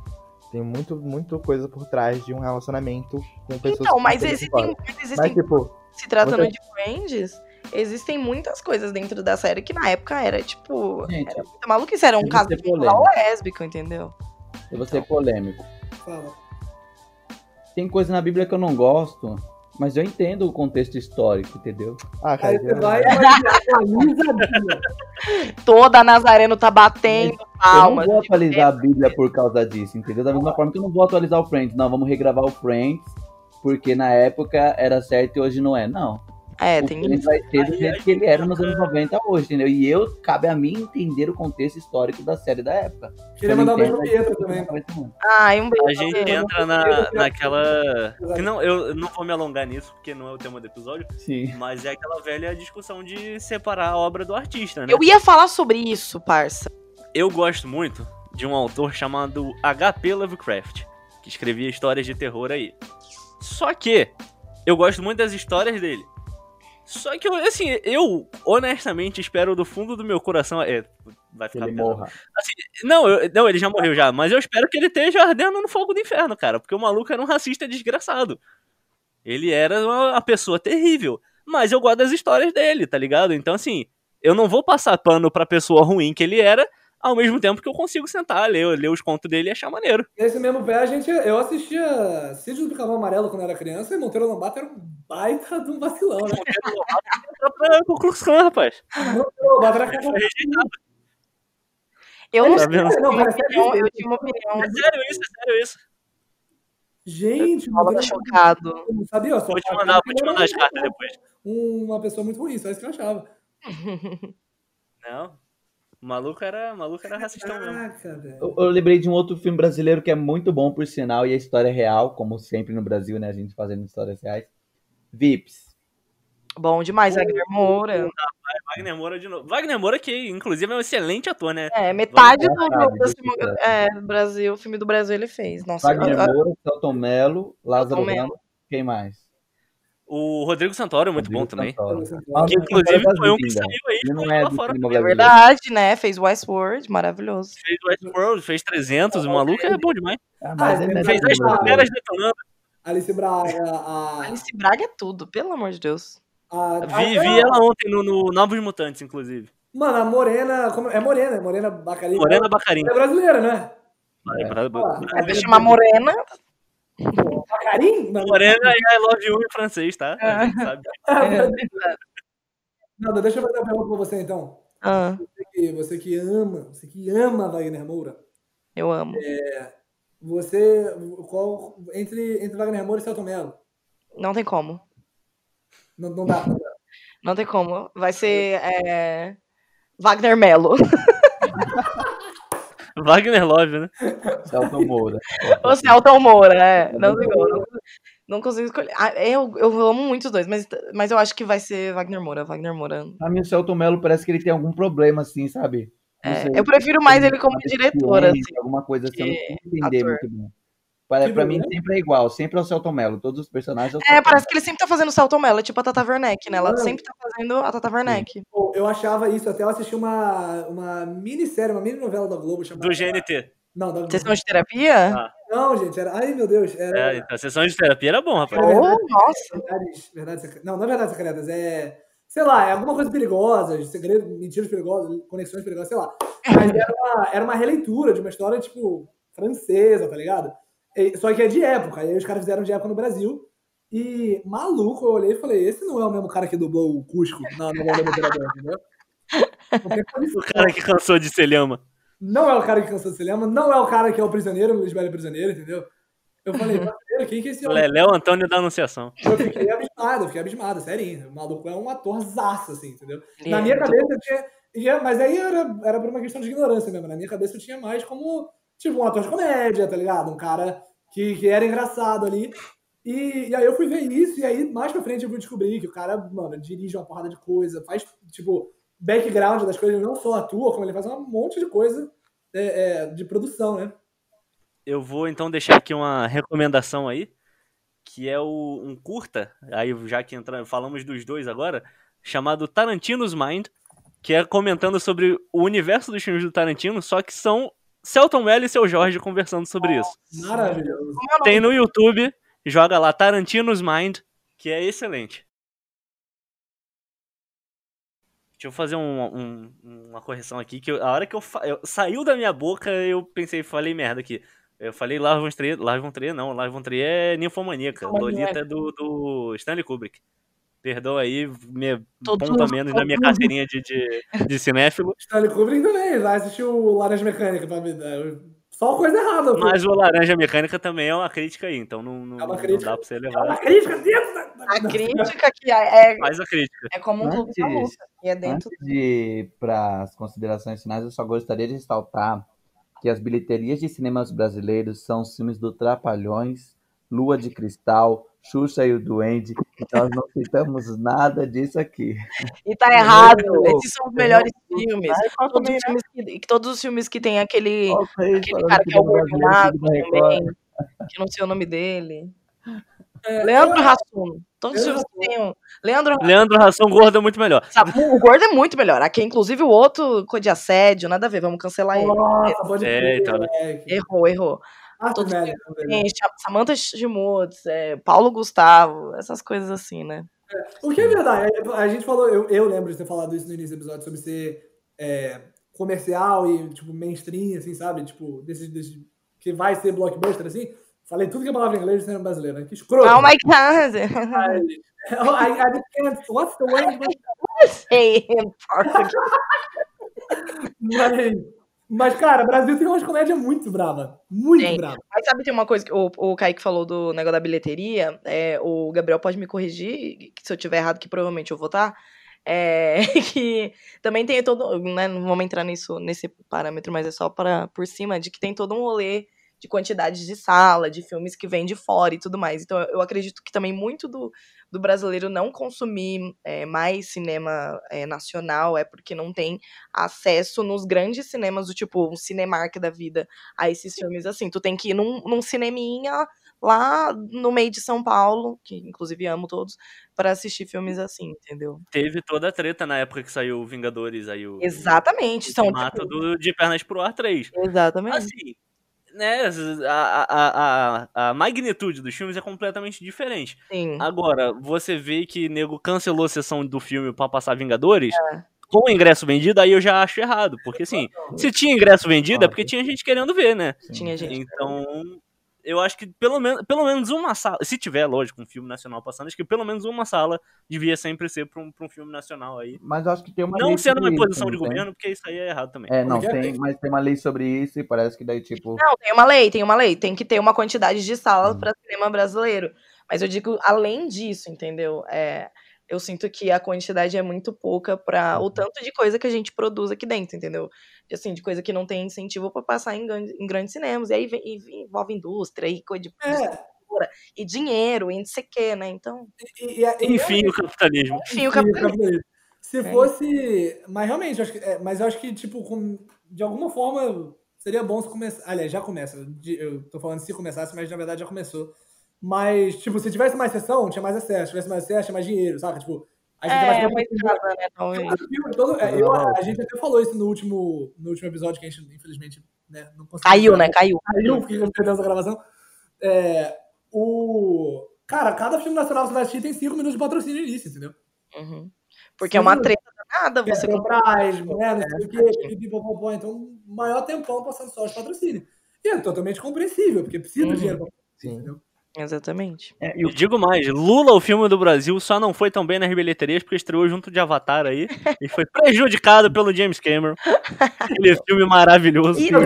Tem muito, muito coisa por trás de um relacionamento com pessoas Então, que mas existem, concordam. mas Mas, existem tipo, se tratando você- de Friends, existem muitas coisas dentro da série que na época era, tipo, Gente, era muito maluquice, era um caso lésbico, entendeu? eu vou ser polêmico. Fala. Tem coisa na Bíblia que eu não gosto, mas eu entendo o contexto histórico, entendeu? ah, cara, Aí você vai e atualiza a Bíblia. Toda Nazareno tá batendo eu não palmas. vou atualizar a Bíblia por causa disso, entendeu? Da mesma forma que eu não vou atualizar o Friends. Não, vamos regravar o Friends, porque na época era certo e hoje não é. Não. É, tem isso. vai ser do jeito que ele era nos anos 90 hoje, entendeu? E eu, cabe a mim entender o contexto histórico da série da época. Queria mandar um beijo pro Pietro também. Ai, um beijo. A gente entra na, naquela. que não, eu não vou me alongar nisso, porque não é o tema do episódio, Sim. mas é aquela velha discussão de separar a obra do artista, né? Eu ia falar sobre isso, parça. Eu gosto muito de um autor chamado H.P. Lovecraft, que escrevia histórias de terror aí. Só que eu gosto muito das histórias dele. Só que assim, eu honestamente espero do fundo do meu coração. É, vai ficar ele morra. Não, eu- não, ele já morreu já, mas eu espero que ele esteja ardendo no fogo do inferno, cara, porque o maluco era um racista desgraçado. Ele era uma, uma pessoa terrível, mas eu gosto das histórias dele, tá ligado? Então, assim, eu não vou passar pano pra pessoa ruim que ele era, ao mesmo tempo que eu consigo sentar, ler, ler os contos dele e achar maneiro. Nesse mesmo pé, a gente, eu assistia Sítio do Cavalo Amarelo quando era criança e Monteiro Lobato era um baita de um vacilão, né? Só pra conclusão, rapaz. Monteiro Lobato era. Eu não Tá sei, eu Não, tinha uma parece opinião, que- eu tinha uma opinião. É sério isso, é sério isso. Gente, Tava Monteiro chocado. Lobato, eu não sabia, eu só Vou te mandar, vou te mandar as era cartas depois. Uma pessoa muito ruim, só isso que eu achava. [LAUGHS] Não. O maluco era, o maluco era racistão mesmo. Eu, eu lembrei de um outro filme brasileiro que é muito bom, por sinal, e a história é real, como sempre no Brasil, né? A gente fazendo histórias reais. Vips. Bom demais, Wagner Moura. Wagner Moura de novo. Wagner Moura, que inclusive é um excelente ator, né? É, metade do, do, filme- ver. é, do Brasil, o filme do Brasil ele fez. Nossa, Wagner eu- Moura, Celton Mello, Lázaro. Ramos, quem mais? O Rodrigo Santoro é muito bom Rodrigo também. Santoro. Que inclusive Santoro foi um que saiu aí Ele não foi é lá fora. é verdade, né? Fez Westworld, maravilhoso. Fez Westworld, fez 300, o maluco é bom demais. Ah, mas Ah, não é Fez as brasileiro. detonando. Alice Braga, a. Alice Braga é tudo, pelo amor de Deus. a, a- Vi, vi ela ontem no, no Novos Mutantes, inclusive. Mano, a Morena. como- é Morena, é Morena Bacarim. Morena Bacarim. É brasileira, né? É. Ah, Vai chamar Morena. Não, Morena e I love you em francês, tá? Ah. A gente sabe. [LAUGHS] Não, deixa eu fazer uma pergunta pra você então. Ah, Você que, você que ama, você que ama Wagner Moura, eu amo. você. Qual, entre, entre Wagner Moura e Celton Mello? Não tem como. Não, não dá. Não tem como. Vai ser é, Wagner Mello. [LAUGHS] [LAUGHS] Wagner Love, né? Celton Moura. Ou Celton Moura, é. Não. Não, não consigo escolher. Ah, eu, eu amo muito os dois, mas, mas eu acho que vai ser Wagner Moura. Wagner Moura. Pra mim, o Celton Mello parece que ele tem algum problema, assim, sabe? É, eu prefiro mais ele como diretor, assim. Alguma coisa assim, eu não entender ator. muito bem. Para, pra mim sempre é igual, sempre é o Celton Mello. Todos os personagens é o É, parece que ele sempre tá fazendo Celton Mello, é tipo a Tata Werneck, né? Ela Mano. sempre tá fazendo a Tata Werneck. Pô, Eu achava isso, até eu assisti uma, uma minissérie, uma mini novela da Globo chamada. Do GNT. Não, da Sessão de terapia? Ah. Não, gente, era. Ai, meu Deus. Era. É, então, a sessão de terapia era bom, rapaz. Verdade. Oh, nossa. Verdades, verdades secretas. Não, não é verdades secretas, é. Sei lá, é alguma coisa perigosa, segredo, mentiras perigosas, conexões perigosas, sei lá. Mas era uma, era uma releitura de uma história, tipo, francesa, tá ligado? E- só que é de época. E aí os caras fizeram de época no Brasil. E, maluco, eu olhei e falei, esse não é o mesmo cara que dublou o Cusco na novela do Imperador, entendeu? [LAUGHS] O cara que cansou de ser lhama. não é o cara que cansou de cinema, não é o cara que é o prisioneiro, o Luiz Belo Prisioneiro, entendeu? Eu falei, "Brasileiro, quem que é esse O homem? Léo Antônio da Anunciação. Eu fiquei abismado, eu fiquei abismado, sério. O maluco é um atorzaço, assim, entendeu? Ele Na é minha cabeça eu tinha. e é- Mas aí era, era por uma questão de ignorância mesmo. Na minha cabeça eu tinha mais como, tipo, um ator de comédia, tá ligado? Um cara que, que era engraçado ali. E, e aí eu fui ver isso, e aí mais pra frente eu fui descobrir que o cara, mano, dirige uma porrada de coisa, faz, tipo, background das coisas, não só atua, como ele faz um monte de coisa é, é, de produção, né? Eu vou então deixar aqui uma recomendação aí, que é o, um curta, aí já que entra, falamos dos dois agora, chamado Tarantino's Mind, que é comentando sobre o universo dos filmes do Tarantino, só que são Celton Mello e seu Jorge conversando sobre isso. Maravilhoso. Tem no YouTube, joga lá Tarantino's Mind, que é excelente. Deixa eu fazer um- um- uma correção aqui, que eu- a hora que eu, eu- saiu da minha boca, eu pensei, falei merda aqui. Eu falei Lars von Trier, Lars von Trier não, Lars von Trier é Ninfomaníaca, Ninfomaníaca. Lolita é do, do Stanley Kubrick. Perdoa aí, me ponto a menos na minha carteirinha de, de, de cinéfilo, [LAUGHS] Stanley Kubrick também, lá assistiu o Laranja Mecânica pra me Só coisa errada. pô. mas o Laranja Mecânica também é uma crítica aí, então não, não, É uma não crítica. dá pra você É levar. uma crítica dentro da. A crítica que é, Faz a crítica. é como um clube da. E é dentro. Antes de ir para as considerações finais, eu só gostaria de ressaltar que as bilheterias de cinemas brasileiros são os filmes do Trapalhões, Lua de Cristal, Xuxa e o Duende. Nós não citamos nada disso aqui. E tá errado. Não, Esses são os melhores filmes. Ai, qual Todos os filmes que, todos os filmes que tem aquele, aquele cara que é o Gordo também. Que não sei o nome dele. É, Leandro Hassum. Todos os filmes que tem. o- Leandro Leandro Ração Gordo é muito melhor. Sabe, o Gordo é muito melhor. Aqui, inclusive, o outro cor de assédio, nada a ver, vamos cancelar ele. Nossa, pode É, então, né? Errou, errou. Ah, todos velho, Cha- Samantha Schmutz, é, Paulo Gustavo, essas coisas assim, né? O que é verdade, a gente falou, eu, eu lembro de ter falado isso no início do episódio, sobre ser é, comercial e, tipo, mainstream, assim, sabe? Tipo, desse, desse, que vai ser blockbuster, assim. Falei tudo que é palavra em inglês do cinema brasileiro, né? Que escroto. Oh my god! I, I can't, what's the way? [LAUGHS] Sei, em português. [LAUGHS] Mas, mas, cara, o Brasil tem umas comédias muito brava. Muito brava. Mas sabe, tem uma coisa que o, o Kaique falou do negócio da bilheteria. É, o Gabriel pode me corrigir, se eu tiver errado, que provavelmente eu vou estar. É, [LAUGHS] que também tem todo. Né, não vamos entrar nisso, nesse parâmetro, mas é só para por cima, de que tem todo um rolê de quantidade de sala, de filmes que vêm de fora e tudo mais. Então, eu acredito que também muito do, do brasileiro não consumir é, mais cinema é, nacional é porque não tem acesso nos grandes cinemas do tipo um Cinemark da vida a esses filmes assim. Tu tem que ir num, num cineminha lá no meio de São Paulo, que inclusive amo todos, para assistir filmes assim, entendeu? Teve toda a treta na época que saiu o Vingadores, aí o Exatamente. São, Ultimato tipo, do De Pernas pro Ar 3. exatamente. Assim, né, a, a, a, a magnitude dos filmes é completamente diferente. Sim. Agora, você vê que nego cancelou a sessão do filme pra passar Vingadores, É. com o ingresso vendido, aí eu já acho errado. Porque assim, se tinha ingresso vendido é porque tinha gente querendo ver, né? Tinha gente. Então, eu acho que pelo menos, pelo menos uma sala, se tiver, lógico, um filme nacional passando, acho que pelo menos uma sala devia sempre ser pra um, pra um filme nacional aí. Mas eu acho que tem uma Não lei sendo uma imposição isso, de tem? governo, porque isso aí é errado também. É, não, Como que é? tem, mas tem uma lei sobre isso e parece que daí, tipo. Não, tem uma lei, tem uma lei. Tem que ter uma quantidade de salas Hum. para cinema brasileiro. Mas eu digo, além disso, entendeu? É, eu sinto que a quantidade é muito pouca para Uhum. o tanto de coisa que a gente produz aqui dentro, entendeu? De, Assim, de coisa que não tem incentivo para passar em, em grandes cinemas. E aí vem- e envolve indústria e coisa de É, e dinheiro e não sei o quê, né? Então, e, e, e, Enfim, o capitalismo. enfim, o capitalismo. Se fosse. Mas realmente, eu acho que, é, mas eu acho que, tipo, com- de alguma forma seria bom se começar. Aliás, já começa. de- Eu tô falando se começasse, mas na verdade já começou. Mas, tipo, se tivesse mais sessão, tinha mais acesso. Se tivesse mais acesso, tinha mais dinheiro, saca? Tipo, a gente É, vai uma estrada, né? Talvez. Todo é, eu- a gente até falou isso no último, no último episódio, que a gente, infelizmente, né, não conseguiu. Caiu, gravar. né? Caiu. Caiu, porque a gente perdeu essa gravação. É, o... Cara, cada filme nacional que você vai assistir tem cinco minutos de patrocínio no início, entendeu? Uhum. Porque é uma Sim. treta danada Você você Petrobras, né, não sei o quê, pipipopopó, então, o maior tempão passando só de patrocínio. E é totalmente compreensível, porque precisa Uhum. de dinheiro pra Sim. entendeu? Exatamente. É, o digo mais, Lula, o filme do Brasil, só não foi tão bem nas bilheterias porque estreou junto de Avatar aí [LAUGHS] e foi prejudicado pelo James Cameron. Aquele filme maravilhoso. E Eu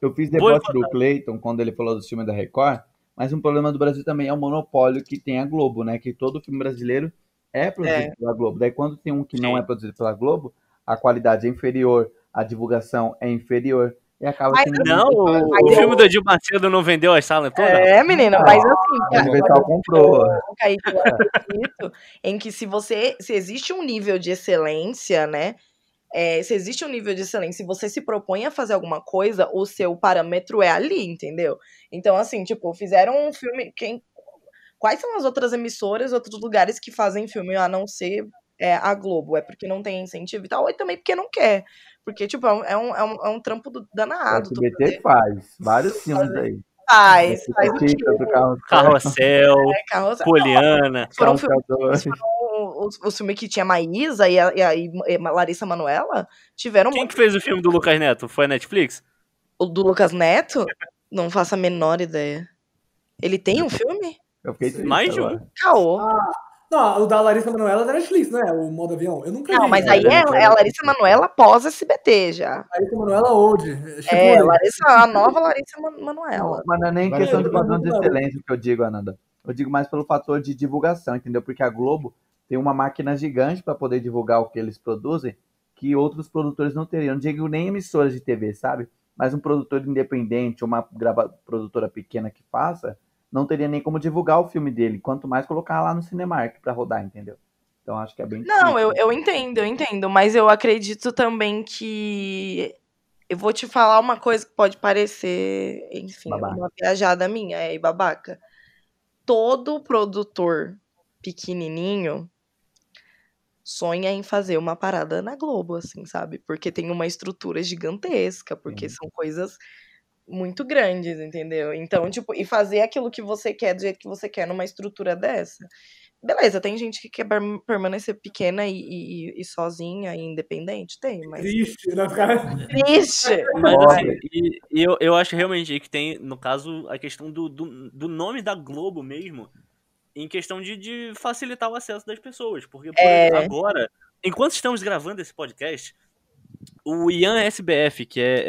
Eu fiz deboche do Clayton quando ele falou do filme da Record, mas um problema do Brasil também é o monopólio que tem a Globo, né? Que todo filme brasileiro é produzido É. pela Globo. Daí quando tem um que não Sim. é produzido pela Globo, a qualidade é inferior, a divulgação é inferior e acaba Mas Não, o, o filme do Edir Macedo não vendeu as salas todas? É, menina, mas assim, A Universal comprou. eu acredito em que se você. Se existe um nível de excelência, né? é, se existe um nível de excelência e você se propõe a fazer alguma coisa, o seu parâmetro é ali, entendeu? Então, assim, tipo, fizeram um filme. Quem, quais são as outras emissoras, outros lugares que fazem filme a não ser é, a Globo? É porque não tem incentivo e tal, ou também porque não quer. Porque, tipo, é um, é um, é um, é trampo do- O danado. SBT fazer. faz vários filmes aí. Faz, faz o do carro Carrossel, É, carro- Poliana. Foram filmes Calcador. o, o filme que tinha Maísa e a, e a- e a Larissa Manoela tiveram Quem que fez o filme do Lucas Neto? Foi a Netflix? O do Lucas Neto? Não faço a menor ideia. Ele tem um filme? Eu fiquei triste Mais de um. Caô. Não, o da Larissa Manoela é da Netflix, não é? O modo avião. Eu nunca Não, vi. mas né? aí é, é a Larissa Manoela pós SBT já. Larissa Manoela Old. Tipo, É, Larissa, a nova Larissa Man- Manoela. Mas não é nem questão de padrão de excelência que eu digo, Ananda. Eu digo mais pelo fator de divulgação, entendeu? Porque a Globo tem uma máquina gigante para poder divulgar o que eles produzem que outros produtores não teriam. Não digo nem emissoras de TV, sabe? Mas um produtor independente, uma grava... produtora pequena que faça, não teria nem como divulgar o filme dele, quanto mais colocar lá no Cinemark para rodar, entendeu? Então acho que é bem Não, eu, eu entendo, eu entendo, mas eu acredito também que. Eu vou te falar uma coisa que pode parecer, enfim, Babaca. uma viajada minha, é, babaca. Todo produtor pequenininho sonha em fazer uma parada na Globo, assim, sabe? Porque tem uma estrutura gigantesca, porque são coisas muito grandes, entendeu? Então, tipo, e fazer aquilo que você quer do jeito que você quer numa estrutura dessa. Beleza, tem gente que quer per- permanecer pequena e, e- e sozinha e independente, tem, mas. Triste, né? Cara? Triste! Mas assim, e, eu, eu acho realmente que tem, no caso, a questão do, do, do nome da Globo mesmo, em questão de, de facilitar o acesso das pessoas. Porque, por É. exemplo, agora, enquanto estamos gravando esse podcast, o Ian SBF, que é,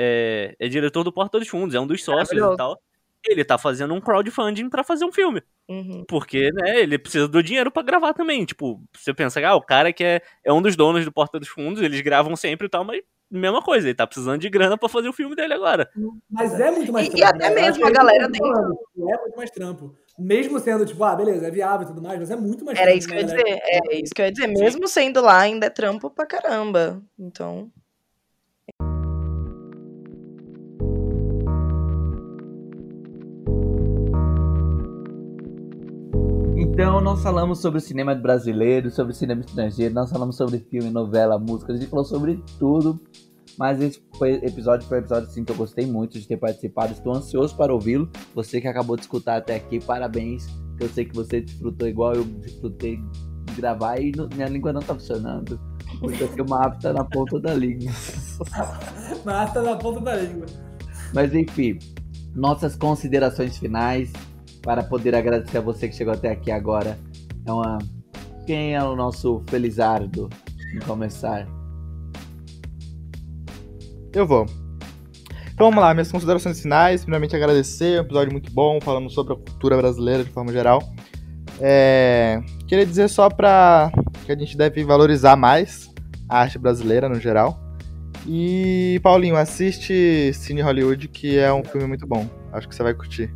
é, é diretor do Porta dos Fundos, é um dos sócios e tal, ele tá fazendo um crowdfunding pra fazer um filme. Uhum. Porque, né, ele precisa do dinheiro pra gravar também. Tipo, você pensa, ah, o cara que é, é um dos donos do Porta dos Fundos, eles gravam sempre e tal, mas mesma coisa, ele tá precisando de grana pra fazer o filme dele agora. Mas é muito mais E- e trampo. até né? Mesmo a é galera falando. É muito mais trampo. Mesmo sendo, tipo, ah, beleza, é viável e tudo mais, mas é muito mais Era trampo. isso que eu ia né, dizer. É isso que eu ia dizer. Mesmo sendo lá, ainda é trampo pra caramba. Então. Então, nós falamos sobre o cinema brasileiro, sobre o cinema estrangeiro, nós falamos sobre filme, novela, música, a gente falou sobre tudo. Mas esse foi, episódio foi um episódio assim, que eu gostei muito de ter participado. Estou ansioso para ouvi-lo. Você que acabou de escutar até aqui, parabéns. Eu sei que você desfrutou igual eu desfrutei de gravar e no- minha língua não tá funcionando. Porque o mapa tá na ponta da língua. [LAUGHS] Na ponta da língua. Mas enfim, nossas considerações finais para poder agradecer a você que chegou até aqui agora. É uma... Quem é o nosso Felizardo em começar? Eu vou. Então vamos lá, minhas considerações finais. Primeiramente agradecer, um episódio muito bom, falando sobre a cultura brasileira de forma geral. É, Queria dizer só pra que a gente deve valorizar mais a arte brasileira no geral. E Paulinho, assiste Cine Hollywood, que é um filme muito bom. Acho que você vai curtir.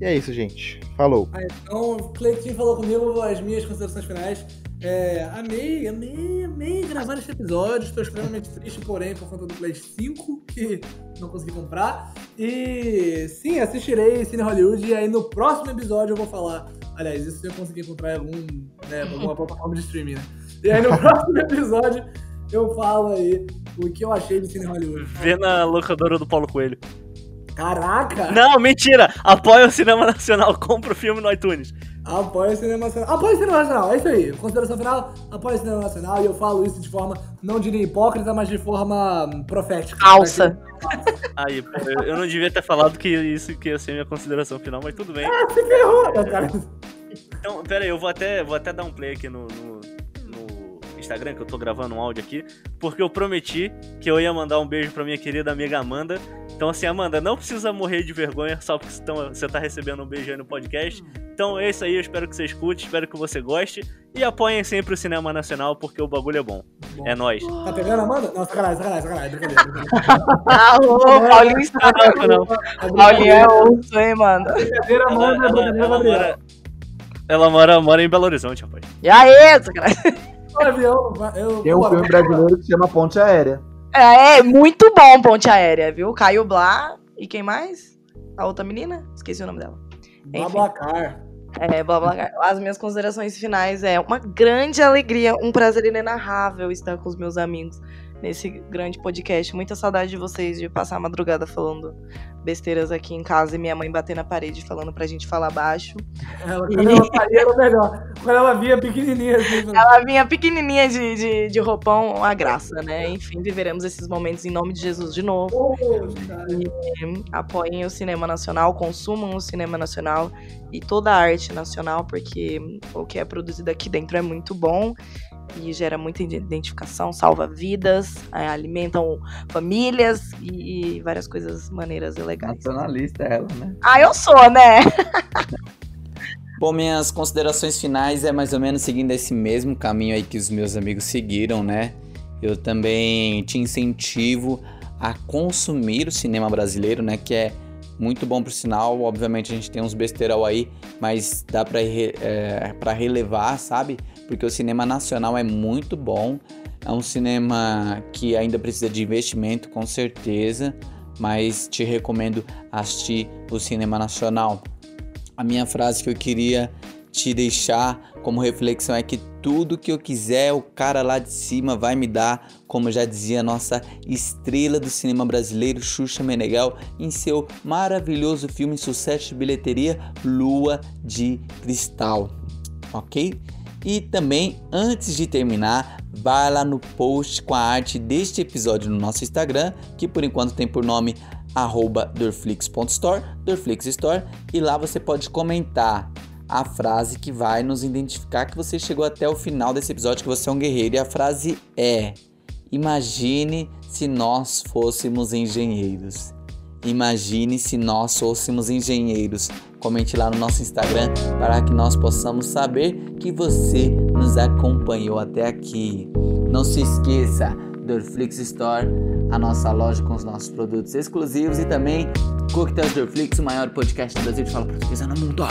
E é isso, gente. Falou. Ah, então, o Cleitinho falou comigo as minhas considerações finais. É, amei, amei, amei gravar esse episódio. Estou extremamente triste, porém, por conta do Play 5, que não consegui comprar. E sim, assistirei Cine Hollywood. E aí no próximo episódio eu vou falar. Aliás, isso eu consegui encontrar em algum, né, alguma plataforma de streaming, né? E aí no [LAUGHS] próximo episódio eu falo aí o que eu achei de Cine Hollywood. Vê na locadora do Paulo Coelho. Caraca! Não, mentira! Apoia o cinema nacional, compra o filme no iTunes. Apoia o cinema nacional. Apoia o cinema nacional, é isso aí. Consideração final, apoia o cinema nacional. E eu falo isso de forma, não diria hipócrita, mas de forma hum, profética. Alça. [LAUGHS] Aí, pô, eu- eu não devia ter falado que isso que ia ser minha consideração final, mas tudo bem. Ah, se ferrou, meu cara. Então, pera aí, eu vou até, vou até dar um play aqui no, no Instagram, que eu tô gravando um áudio aqui, porque eu prometi que eu ia mandar um beijo pra minha querida amiga Amanda. Então, assim, Amanda, não precisa morrer de vergonha só porque você tá- você tá recebendo um beijo aí no podcast. Então é isso aí, eu espero que você escute, espero que você goste. E apoiem sempre o cinema nacional, porque o bagulho é bom. Bom. É nóis. Tá pegando, Amanda? Não, sacanagem, sacanagem, sacanagem. Brincadeira. Alô, Paulinho está. Não, não. Paulinho é osso, hein, mano? Brincadeira, Ela, Amanda, ela- ela Gabriel. mora, ela mora, mora em Belo Horizonte, rapaz. E aí, sacanagem. O avião, eu... Tem um filme brasileiro que se chama Ponte Aérea. É, é muito bom Ponte Aérea, viu? Caio Blá e quem mais? A outra menina? Esqueci o nome dela. Babacar. É, blá blá blá. As minhas considerações finais é uma grande alegria, um prazer inenarrável estar com os meus amigos nesse grande podcast. Muita saudade de vocês, de passar a madrugada falando besteiras aqui em casa e minha mãe bater na parede falando pra gente falar baixo. Ela, quando ela saía era melhor. Quando ela vinha pequenininha assim. falando, Ela vinha pequenininha de, de, de roupão, uma graça, né? Enfim, viveremos esses momentos em nome de Jesus de novo. "Poxa, cara." apoiem o cinema nacional, consumam o cinema nacional e toda a arte nacional, porque o que é produzido aqui dentro é muito bom e gera muita identificação, salva vidas, é, alimentam famílias e, e várias coisas maneiras e legais. Nacionalista ela, né? Ah, eu sou, né? [LAUGHS] Bom, minhas considerações finais é mais ou menos seguindo esse mesmo caminho aí que os meus amigos seguiram, né? Eu também te incentivo a consumir o cinema brasileiro, né? Que é muito bom pro sinal. Obviamente a gente tem uns besteirão aí, mas dá pra, re- é, pra relevar, sabe? Porque o cinema nacional é muito bom. É um cinema que ainda precisa de investimento, com certeza. Mas te recomendo assistir o cinema nacional. A minha frase que eu queria te deixar como reflexão é que tudo que eu quiser, o cara lá de cima vai me dar, como já dizia a nossa estrela do cinema brasileiro, Xuxa Meneghel, em seu maravilhoso filme sucesso de bilheteria, Lua de Cristal. Ok? E também, antes de terminar, vai lá no post com a arte deste episódio no nosso Instagram, que por enquanto tem por nome arroba dorflix.store, Dorflix Store, e lá você pode comentar a frase que vai nos identificar que você chegou até o final desse episódio, que você é um guerreiro. E a frase é: Imagine se nós fôssemos engenheiros. Imagine se nós fôssemos engenheiros. Comente lá no nosso Instagram para que nós possamos saber que você nos acompanhou até aqui. Não se esqueça, Dorflix Store, a nossa loja com os nossos produtos exclusivos e também Coquetéis Dorflix, o maior podcast do Brasil de fala portuguesa no mundo.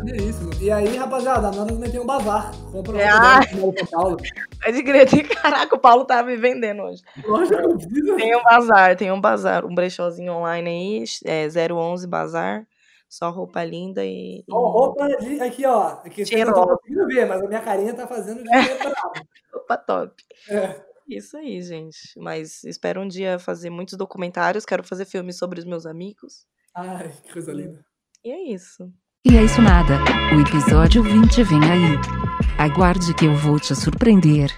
Maneiríssimo. E aí, rapaziada, a também tem um bazar. Compra É, ah. São Paulo. Pode crer, caraca, o Paulo tá me vendendo hoje. Lógico. Tem um bazar, tem um bazar, um brechózinho online aí, é 011 Bazar, só roupa linda e... Ó, roupa de. Aqui, ó. Aqui vocês não estão conseguindo ver, mas a minha carinha tá fazendo de. [LAUGHS] Roupa top. É. Isso aí, gente. Mas espero um dia fazer muitos documentários. Quero fazer filmes sobre os meus amigos. Ai, que coisa linda. E é isso. E é isso nada. O episódio 20 vem aí. Aguarde que eu vou te surpreender.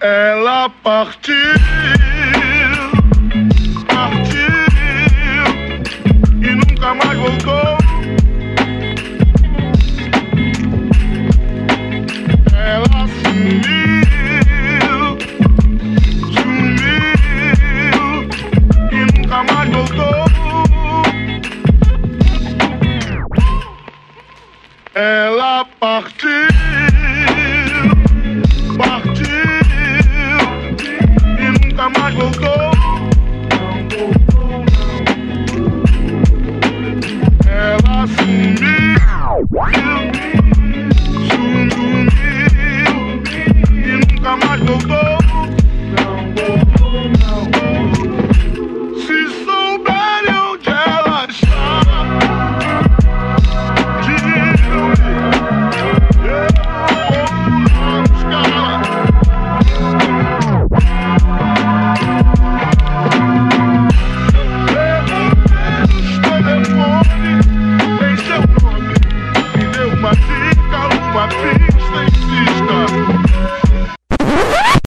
Ela partiu, nunca mais voltou. Ela sumiu, sumiu e nunca mais voltou. Ela partiu, partiu e nunca mais voltou. nunca mais voltou.